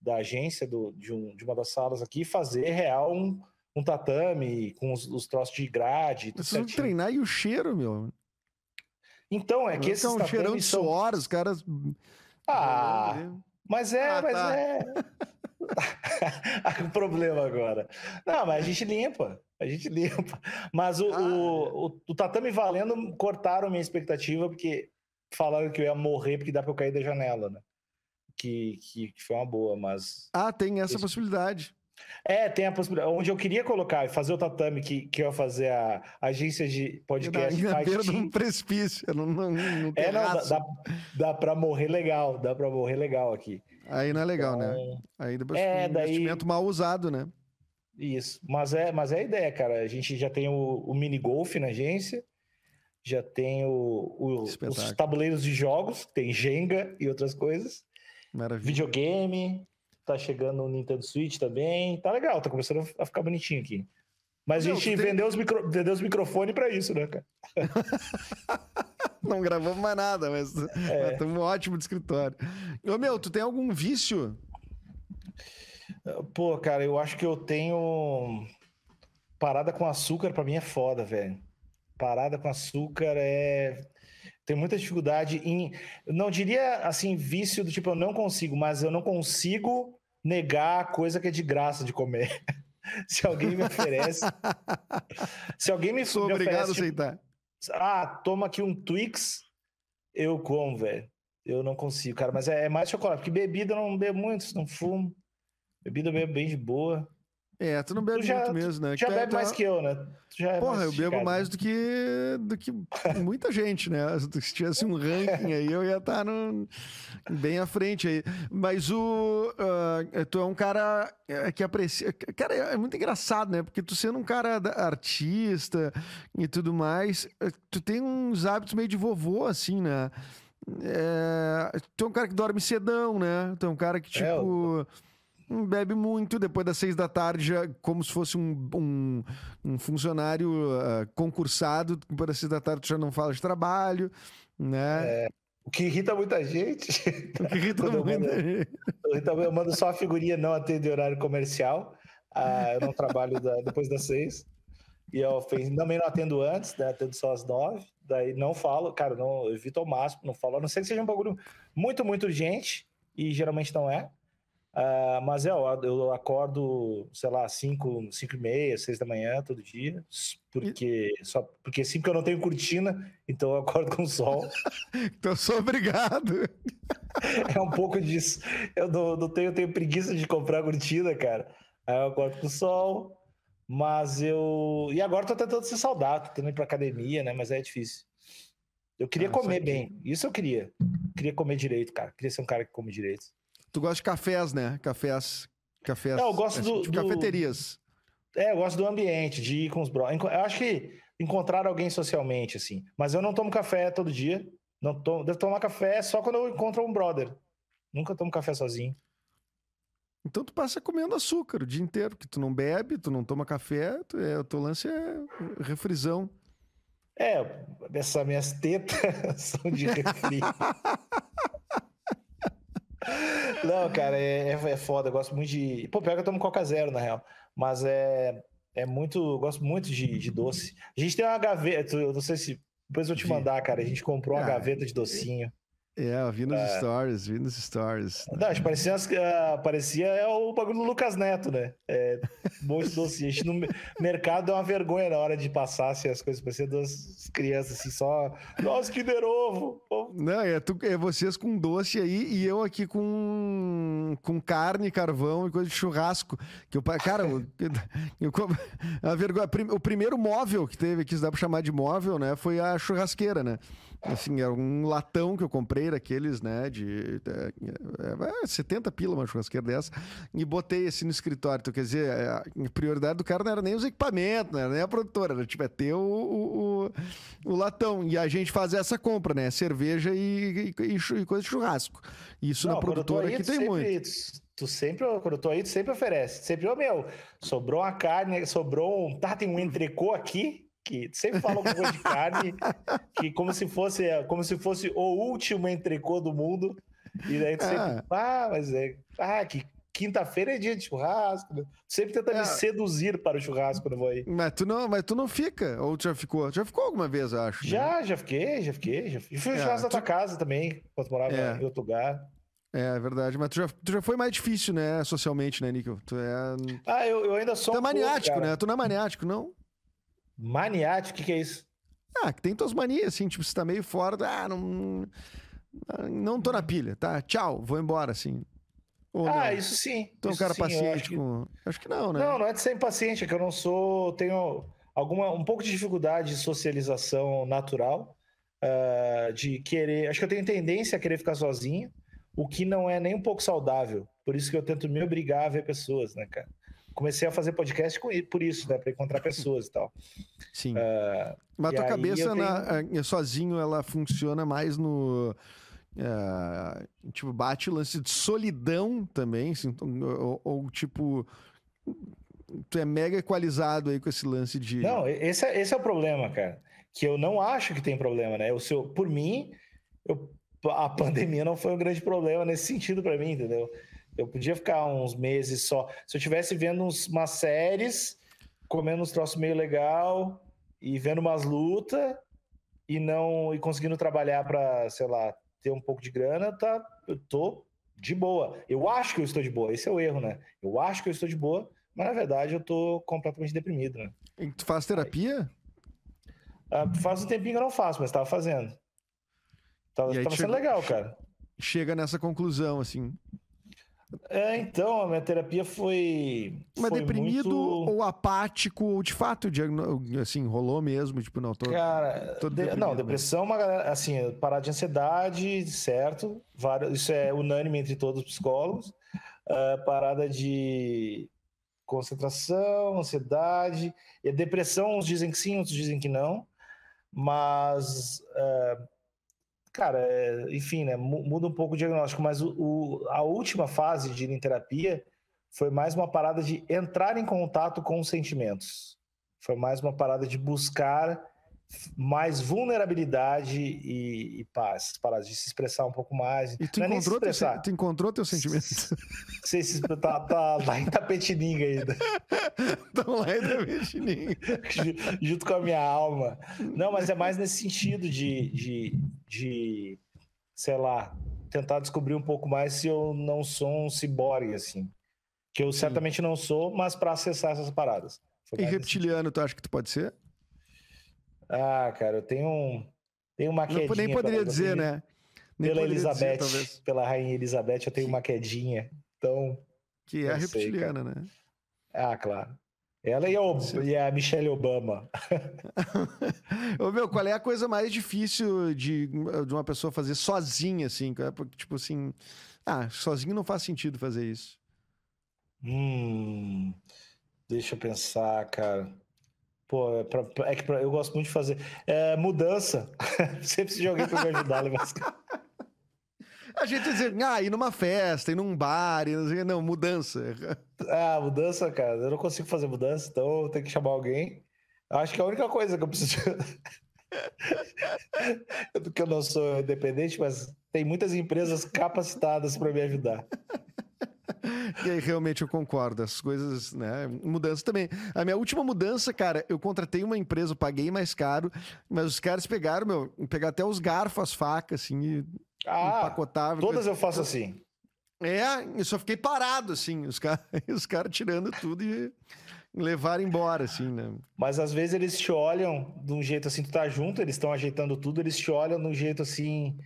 da agência, do, de, um, de uma das salas aqui, fazer real um, um tatame com os, os troços de grade. Tudo treinar e o cheiro, meu. Então, é que esses é um cheirão de suor, os caras Ah, mas é, Ah, mas tá. é. o problema agora. Não, mas a gente limpa. A gente limpa. Mas o, Ah, o, o, o tatame valendo cortaram minha expectativa, porque falaram que eu ia morrer porque dá pra eu cair da janela, né? Que, que, que foi uma boa, mas. Ah, tem essa Isso. possibilidade. É, tem a possibilidade. Onde eu queria colocar e fazer o tatame, que, que eu ia fazer a agência de podcast. na, beira de um precipício, não, não, não É, não, dá, dá, dá pra morrer legal, dá pra morrer legal aqui. Aí não é legal, né? Então, Aí depois É, um daí- investimento mal usado, né? Isso, mas é, mas é a ideia, cara. A gente já tem o, o mini golf na agência, já tem o, o- os tabuleiros de jogos, tem Jenga e outras coisas, Maravilha. videogame, tá chegando o Nintendo Switch também, tá legal, tá começando a ficar bonitinho aqui. Mas a Não, gente tu tem- vendeu, os micro, vendeu os microfones pra isso, né, cara? Não gravamos mais nada, mas É. estamos ótimo de escritório. Ô, meu, tu tem algum vício? Pô, cara, eu acho que eu tenho. Parada com açúcar pra mim é foda, velho. Parada com açúcar é. Tem muita dificuldade em. Não diria assim, vício do tipo, eu não consigo, mas eu não consigo negar a coisa que é de graça de comer. Se alguém me oferece. Se alguém me, Sou me obrigado a oferece. tipo, aceitar. ah, toma aqui um Twix, eu como, velho. Eu não consigo, cara. Mas é, é mais chocolate, porque bebida eu não bebo muito, não fumo. Bebida eu bebo bem de boa. É, tu não bebe Tu já- muito mesmo, né? Tu já Tu é- bebe é- mais que eu, né? Tu já é Porra, eu bebo esticado, mais né? do que, do que muita gente, né? Se tivesse um ranking aí, eu ia estar no, bem à frente aí. Mas o. ah, tu é um cara eh, que aprecia. Cara, é muito engraçado, né? Porque tu sendo um cara artista e tudo mais, eh, tu tem uns hábitos meio de vovô, assim, né? É, tu é um cara que dorme cedão, né? Tu é um cara que, É, tipo. Bebe muito, depois das seis da tarde, já, como se fosse um, um, um funcionário ah, concursado, depois das seis da tarde tu já não fala de trabalho, né? O que irrita muita gente. O que irrita quando eu muito. Então eu mando só a figurinha não atende horário comercial. Ah, eu não trabalho da- depois das seis. E eu fiz, também não atendo antes, né? Atendo só às nove. Daí não falo, cara, não eu evito ao máximo, não falo, a não ser que seja um bagulho muito, muito urgente, e geralmente não é. Ah, mas é, eu, eu acordo, sei lá, 5, cinco e meia, 6 da manhã todo dia, porque só porque assim que eu não tenho cortina, então eu acordo com sol. Então eu sou obrigado. É um pouco disso. Eu não, não tenho, eu tenho preguiça de comprar cortina, cara. Aí eu acordo com sol, mas eu. E agora tô tentando ser saudável, tô tentando ir pra academia, né? Mas é difícil. Eu queria Ah, comer bem. Isso eu queria. Queria comer direito, cara. Queria ser um cara que come direito. Tu gosta de cafés, né? Cafés. Cafés. Não, eu gosto assim, do- tipo do- cafeterias. É, eu gosto do ambiente, de ir com os brothers. Eu acho que encontrar alguém socialmente, assim. Mas eu não tomo café todo dia. Não tomo, devo tomar café só quando eu encontro um brother. Nunca tomo café sozinho. Então tu passa comendo açúcar o dia inteiro, porque tu não bebe, tu não toma café, tu, é, o teu lance é refrisão. É, essas minhas tetas são de refri. Não, cara, é, é, é foda. Eu gosto muito de. Pô, pior que eu tomo Coca Zero, na real. Mas é, é muito. Eu gosto muito de, de doce. A gente tem uma gaveta. Eu não sei se. Depois eu vou te mandar, cara. A gente comprou uma Ah, gaveta de docinho. É, eu vi nos stories, vi nos stories. Não, acho que parecia, ah, parecia é o bagulho do Lucas Neto, né? É, monte docinho. A gente no me- mercado é uma vergonha na hora de passar assim, as coisas. Parecia duas crianças assim, só. Nossa, que Ovo! Não, é, tu, é vocês com doce aí e eu aqui com, com carne, carvão e coisa de churrasco. Que eu, cara, eu, eu, a vergonha, o primeiro móvel que teve aqui, se dá pra chamar de móvel, né? Foi a churrasqueira, né? Assim, era um latão que eu comprei daqueles, né? De é, é, 70 pila uma churrasqueira dessa. E botei assim no escritório. Então, quer dizer, é, a prioridade do cara não era nem os equipamentos, não era nem a produtora, era tipo, é ter o, o, o- o latão. E a gente faz essa compra, né? Cerveja e, e, e coisa de churrasco. Isso Não, na produtora aqui tu tem muito. Tu, tu sempre, quando eu tô aí, tu sempre oferece. Sempre, ô meu, sobrou uma carne, sobrou um. Tá, tem um entrecô aqui, que tu sempre fala alguma coisa de carne, que como se fosse, como se fosse o último entrecô do mundo. E daí tu sempre. Ah. Ah, mas é. Ah, que quinta-feira é dia de churrasco. né? Tu sempre tenta É. me seduzir para o churrasco eu vou aí. Mas tu, não, mas tu não fica, ou tu já ficou? Tu já ficou alguma vez, eu acho. né? Já, já fiquei, já fiquei. Já fui. É, churrasco da tu- tua casa também, quando morava É. em outro lugar. É, é verdade. Mas tu já, tu já foi mais difícil, né, socialmente, né, Níquel? Tu é. Ah, eu, eu ainda sou. Tu é um pouco, maniático, cara. né? Tu não é maniático, não? Maniático, o que, que é isso? Ah, que tem tuas manias, assim, tipo, você tá meio fora. Ah, não. Não tô na pilha, tá? Tchau, vou embora, assim. Ou ah, não? isso sim. É um cara sim, paciente acho que- com. Acho que não, né? Não, não é de ser impaciente, é que eu não sou. Tenho alguma, um pouco de dificuldade de socialização natural, ah, de querer. Acho que eu tenho tendência a querer ficar sozinho, o que não é nem um pouco saudável. Por isso que eu tento me obrigar a ver pessoas, né, cara? Comecei a fazer podcast com, por isso, né? Pra encontrar pessoas e tal. Sim. Ah, Mas e tua cabeça na- eh, sozinho, ela funciona mais no. eh, tipo, bate o lance de solidão também, assim, ou, ou, tipo. Tu é mega equalizado aí com esse lance de. Não, esse é, esse é o problema, cara. Que eu não acho que tem problema, né? O seu, por mim, eu- a pandemia não foi um grande problema nesse sentido pra mim, entendeu? Eu podia ficar uns meses só. Se eu estivesse vendo uns, umas séries, comendo uns troços meio legal e vendo umas lutas e não e conseguindo trabalhar pra, sei lá, ter um pouco de grana, tá? Eu tô de boa. Eu acho que eu estou de boa. Esse é o erro, né? Eu acho que eu estou de boa, mas na verdade eu tô completamente deprimido, né? E Tu faz terapia? Ah, faz um tempinho que eu não faço, mas tava fazendo. Tava, tava sendo chegou- legal, cara. Chega nessa conclusão, assim. É, então, a minha terapia foi. Mas foi deprimido muito... ou apático, ou de fato, assim, rolou mesmo, tipo, não, tô. Cara, tô de- não, depressão, uma galera, assim, parada de ansiedade, certo? Vários, isso é unânime entre todos os psicólogos. Ah, parada de concentração, ansiedade. E a depressão, uns dizem que sim, outros dizem que não. Mas, ah, cara, é, enfim, né? mu- Muda um pouco o diagnóstico, mas o, o- a última fase de terapia foi mais uma parada de entrar em contato com os sentimentos. Foi mais uma parada de buscar mais vulnerabilidade e, e paz, paradas de se expressar um pouco mais. E tu Não é se encontrou, teu, expressar. sen- tu encontrou teu sentimento? Você se tá, tá lá em Tapetininga ainda, Estão lá e da Virginia. junto com a minha alma. Não, mas é mais nesse sentido de, de, de, sei lá, tentar descobrir um pouco mais se eu não sou um ciborgue, assim. Que eu certamente não sou, mas para acessar essas paradas. Foi E reptiliano, tu acha que tu pode ser? Ah, cara, eu tenho um. Tenho uma Não, quedinha. nem poderia pela- dizer, né? Nem Pela dizer, Elizabeth, talvez. pela rainha Elizabeth, eu tenho uma quedinha. Então, Que é sei, reptiliana, né? ah, claro. Ela e, o, e a Michelle Obama. Ô, meu, qual é a coisa mais difícil de, de uma pessoa fazer sozinha, assim? É, Tipo assim, ah, sozinho não faz sentido fazer isso. Hum, deixa eu pensar, cara. Pô, é, pra- é que pra- eu gosto muito de fazer. É, mudança. Sempre preciso de alguém pra me ajudar coisas. A gente dizer, ah, ir numa festa, ir num bar, ir não, sei não, mudança. Ah, mudança, cara. Eu não consigo fazer mudança, então eu tenho que chamar alguém. Acho que é a única coisa que eu preciso. Porque eu não sou independente, mas tem muitas empresas capacitadas para me ajudar. E aí, realmente, eu concordo. As coisas, né? Mudança também. A minha última mudança, cara, eu contratei uma empresa, eu paguei mais caro, mas os caras pegaram, meu, pegaram até os garfos, as facas, assim, e Ah, empacotavam. todas eu faço assim. É, eu só fiquei parado, assim, os caras os cara tirando tudo e levaram embora, assim, né? Mas às vezes eles te olham de um jeito assim, tu tá junto, eles estão ajeitando tudo, eles te olham de um jeito assim,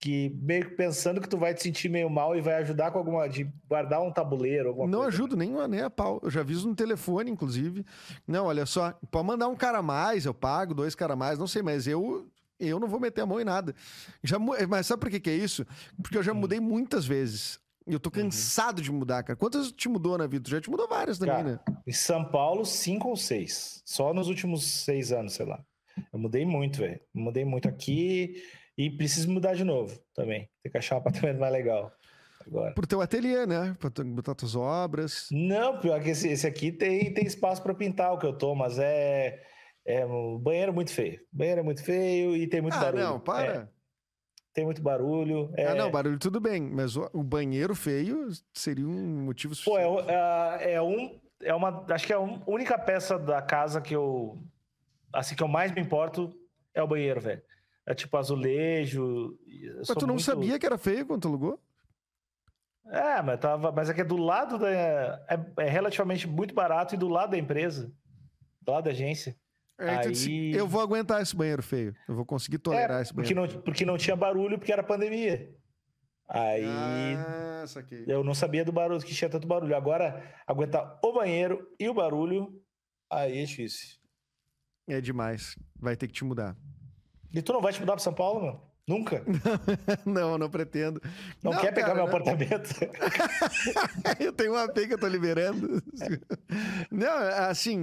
que meio que pensando que tu vai te sentir meio mal e vai ajudar com alguma. de guardar um tabuleiro, alguma Não coisa. ajudo nem, nem a pau. Eu já aviso no telefone, inclusive. Não, olha só, pode mandar um cara a mais, eu pago, dois caras a mais, não sei, mas eu. Eu não vou meter a mão em nada. Já, mu- mas sabe por que, que é isso? Porque eu já Hum. mudei muitas vezes. Eu tô cansado de mudar, cara. Quantas te mudou na vida? Tu já te mudou várias também, Cara, né? Em São Paulo, cinco ou seis. Só nos últimos seis anos, sei lá. Eu mudei muito, velho. Mudei muito aqui e preciso mudar de novo também. Tem que achar um apartamento mais legal agora. Pro teu ateliê, né? Pra tu botar tuas obras. Não, pior que esse, esse aqui tem, tem espaço para pintar o que eu tô, mas é, é um banheiro muito feio. Banheiro é muito feio e tem muito ah, barulho. não, É, para. tem muito barulho. É, Ah, não, barulho tudo bem. Mas o, o banheiro feio seria um motivo Pô, é, suficiente. um- é, é um. É uma. Acho que é a única peça da casa que eu. Assim, que eu mais me importo é o banheiro, velho. É tipo azulejo. Mas tu não muito- sabia que era feio quando tu alugou? É, mas, tava, mas é que é do lado da. É, é relativamente muito barato e do lado da empresa. Do lado da agência. É, Aí... disse, eu vou aguentar esse banheiro feio. Eu vou conseguir tolerar é, esse banheiro. Porque não, porque não tinha barulho, porque era pandemia. Aí ah, eu não sabia do barulho, que tinha tanto barulho. Agora, aguentar o banheiro e o barulho, aí é difícil. É demais. Vai ter que te mudar. E tu não vai te mudar para São Paulo, meu? Nunca? não, não pretendo. Não, não quer cara, pegar meu não. apartamento? eu tenho um AP que eu tô liberando. não, assim,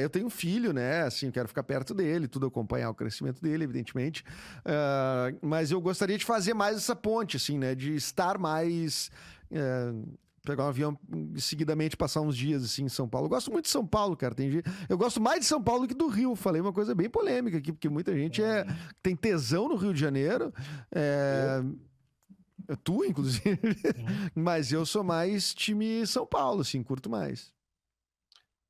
eu tenho um filho, né? Assim, eu quero ficar perto dele, tudo acompanhar o crescimento dele, evidentemente. Uh, mas eu gostaria de fazer mais essa ponte, assim, né? De estar mais. Uh, pegar um avião e seguidamente passar uns dias assim em São Paulo. Eu gosto muito de São Paulo, cara. Tem, eu gosto mais de São Paulo que do Rio. Falei uma coisa bem polêmica aqui, porque muita gente é, tem tesão no Rio de Janeiro. É, tu, inclusive. Mas eu sou mais time São Paulo, assim, curto mais.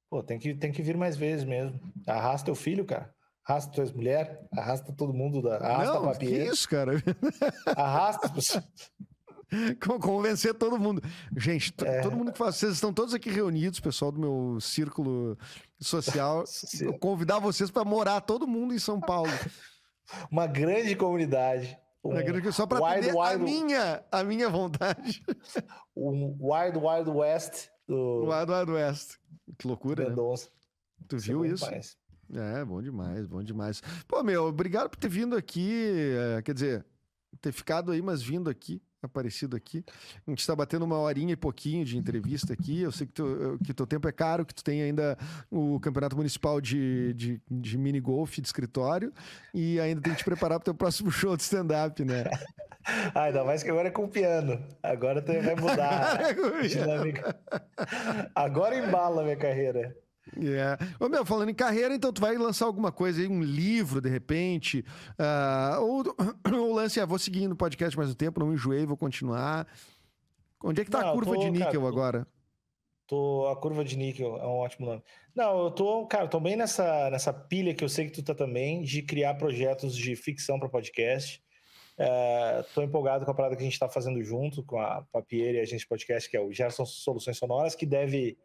Pô, tem que, tem que vir mais vezes mesmo. Arrasta teu filho, cara. Arrasta tuas mulheres, arrasta todo mundo da. Arrasta Não, a que isso, cara? Arrasta as pessoas. Convencer todo mundo. Gente, é. todo mundo que faz. Vocês estão todos aqui reunidos, pessoal do meu círculo social. Eu convidar vocês para morar todo mundo em São Paulo. Uma grande comunidade. Um só para atender wild, a minha, a minha vontade. Um Wild Wild West. Do... Wild Wild West. Que loucura, né? Tu viu isso? Demais. É, bom demais, bom demais. Pô, meu, obrigado por ter vindo aqui. É, quer dizer, ter ficado aí, mas vindo aqui aparecido aqui. A gente está batendo uma horinha e pouquinho de entrevista aqui. Eu sei que, tu, que teu tempo é caro, que tu tem ainda o Campeonato Municipal de, de, de mini golf de escritório e ainda tem que te preparar para o teu próximo show de stand-up, né? ah, ainda mais que agora é com piano. Agora vai mudar. agora embala a minha carreira. Yeah. Ô, meu, falando em carreira, então tu vai lançar alguma coisa aí, um livro, de repente, uh, ou, ou lance, ah, vou seguir no podcast mais um tempo, não enjoei, vou continuar. Onde é que tá não, a curva tô, de níquel cara, agora? Tô, a curva de níquel é um ótimo nome. Não, eu tô, cara, tô bem nessa, nessa pilha que eu sei que tu tá também, de criar projetos de ficção para podcast. Uh, tô empolgado com a parada que a gente tá fazendo junto com a Papier e a gente podcast, que é o Gerson Soluções Sonoras, que deve,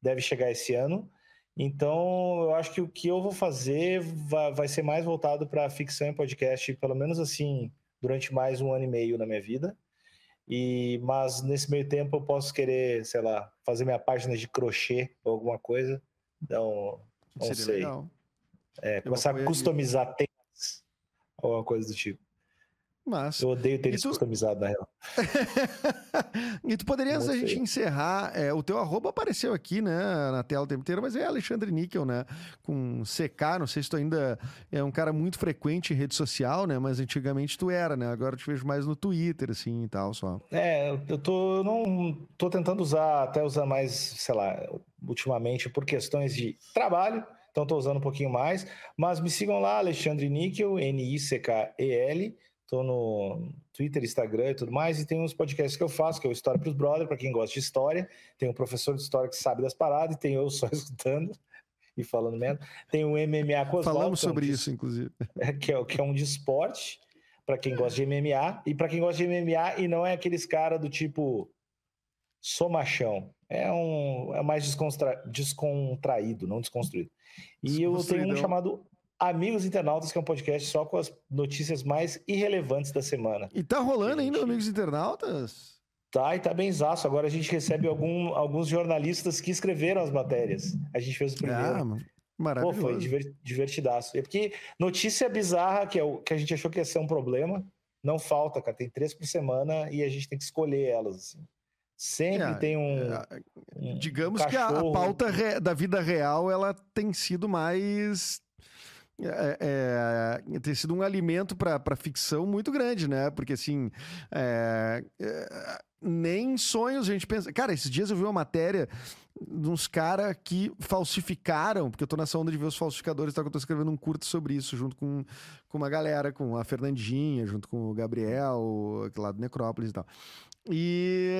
deve chegar esse ano. Então, eu acho que o que eu vou fazer vai, vai ser mais voltado para ficção e podcast, pelo menos assim, durante mais um ano e meio na minha vida. E, mas nesse meio tempo eu posso querer, sei lá, fazer minha página de crochê ou alguma coisa. Então, não Seria sei. Legal. É, começar a customizar temas, alguma coisa do tipo. Mas... Eu odeio ter isso tu... customizado, na real. e tu poderia, antes da gente encerrar, é, o teu arroba apareceu aqui, né, na tela o tempo inteiro, mas é Alexandre Níquel, né, com CK, não sei se tu ainda é um cara muito frequente em rede social, né, mas antigamente tu era, né, agora eu te vejo mais no Twitter, assim, e tal, só. É, eu tô, não, tô tentando usar, até usar mais, sei lá, ultimamente por questões de trabalho, então tô usando um pouquinho mais, mas me sigam lá, Alexandre Níquel, N-I-C-K-E-L, Tô no Twitter, Instagram e tudo mais. E tem uns podcasts que eu faço, que é o História para os Brothers, para quem gosta de história. Tem um professor de história que sabe das paradas, e tem eu só escutando e falando mesmo. Tem o MMA com Falamos é sobre isso, inclusive. Que é, que é um de esporte, para quem gosta de MMA. E para quem gosta de MMA e não é aqueles cara do tipo sou machão. É um é mais descontra, descontraído, não desconstruído. E eu tenho um chamado Amigos Internautas, que é um podcast só com as notícias mais irrelevantes da semana. E tá rolando gente... ainda, Amigos Internautas? Tá, e tá benzaço. Agora a gente recebe algum, alguns jornalistas que escreveram as matérias. A gente fez o primeiro. Ah, maravilhoso. Pô, foi divertidaço. É porque notícia bizarra, que, é o, que a gente achou que ia ser um problema, não falta, cara. Tem três por semana e a gente tem que escolher elas, assim. Sempre é, tem um, é, um Digamos um que a, a pauta re, da vida real, ela tem sido mais é, é, tem sido um alimento para ficção muito grande, né? Porque assim, é, é, nem sonhos a gente pensa. Cara, esses dias eu vi uma matéria de uns caras que falsificaram, porque eu tô nessa onda de ver os falsificadores, tá? Que eu tô escrevendo um curto sobre isso, junto com, com uma galera, com a Fernandinha, junto com o Gabriel, lá do Necrópolis e tal. E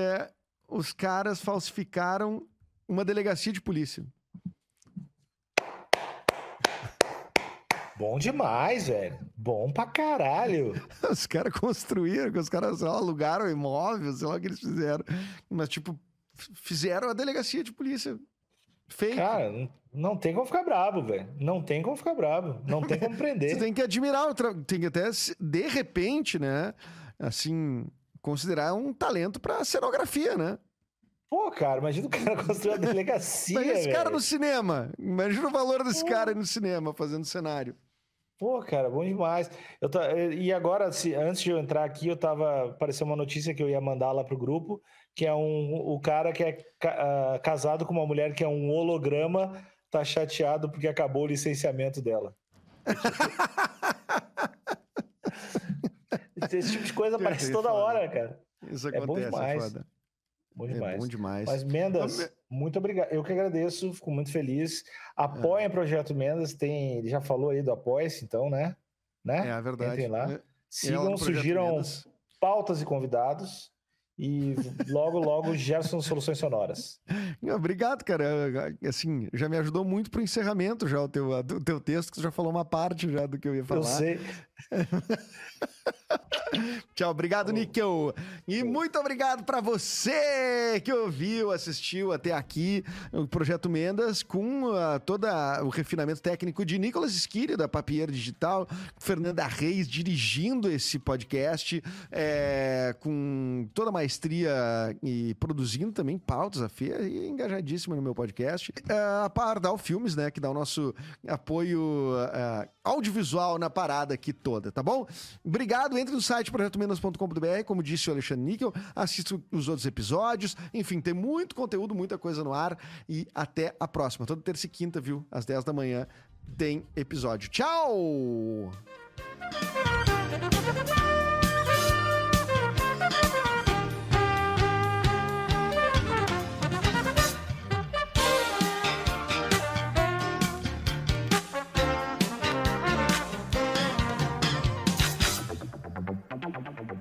os caras falsificaram uma delegacia de polícia. Bom demais, velho. Bom pra caralho. Os caras construíram, os caras lá, alugaram imóvel, sei lá o que eles fizeram. Mas, tipo, fizeram a delegacia de polícia. Fake. Cara, não tem como ficar bravo, velho. Não tem como ficar bravo. Não tem como prender. Você tem que admirar, tem que até, de repente, né? Assim, considerar um talento pra cenografia, né? Pô, cara, imagina o cara construir uma delegacia. Mas esse cara no cinema. Imagina o valor desse Pô. cara no cinema fazendo cenário. Pô, cara, bom demais. Eu tá, e agora, se, antes de eu entrar aqui, eu tava. Apareceu uma notícia que eu ia mandar lá pro grupo, que é um, o cara que é uh, casado com uma mulher que é um holograma, tá chateado porque acabou o licenciamento dela. Esse tipo de coisa aparece toda hora, cara. Isso acontece, é bom demais. É foda. Bom demais. É bom demais. Mas, Mendas, muito obrigado. Eu que agradeço, fico muito feliz. Apoiem é. o Projeto Mendas, tem, ele já falou aí do Apoia-se, então, né? né? É, é verdade. Entrem lá. É, Sigam, é surgiram Mendas. pautas e convidados. E logo, logo, Gerson Soluções Sonoras. Obrigado, cara. Assim, já me ajudou muito pro encerramento já o teu, o teu texto, que você já falou uma parte já do que eu ia falar. Eu sei. Tchau, obrigado, Níquel. E muito obrigado para você que ouviu, assistiu até aqui o Projeto Mendas com uh, todo o refinamento técnico de Nicolas Esquire, da Papier Digital, Fernanda Reis dirigindo esse podcast, é, com toda a maestria e produzindo também pautas a Fê, e engajadíssima no meu podcast. Uh, a Pardal Filmes, né, que dá o nosso apoio uh, audiovisual na parada aqui toda, tá bom? Obrigado, entre no site projetomenos.com.br, como disse o Alexandre Níquel, assista os outros episódios, enfim, tem muito conteúdo, muita coisa no ar e até a próxima. Toda terça e quinta, viu? Às 10 da manhã tem episódio. Tchau!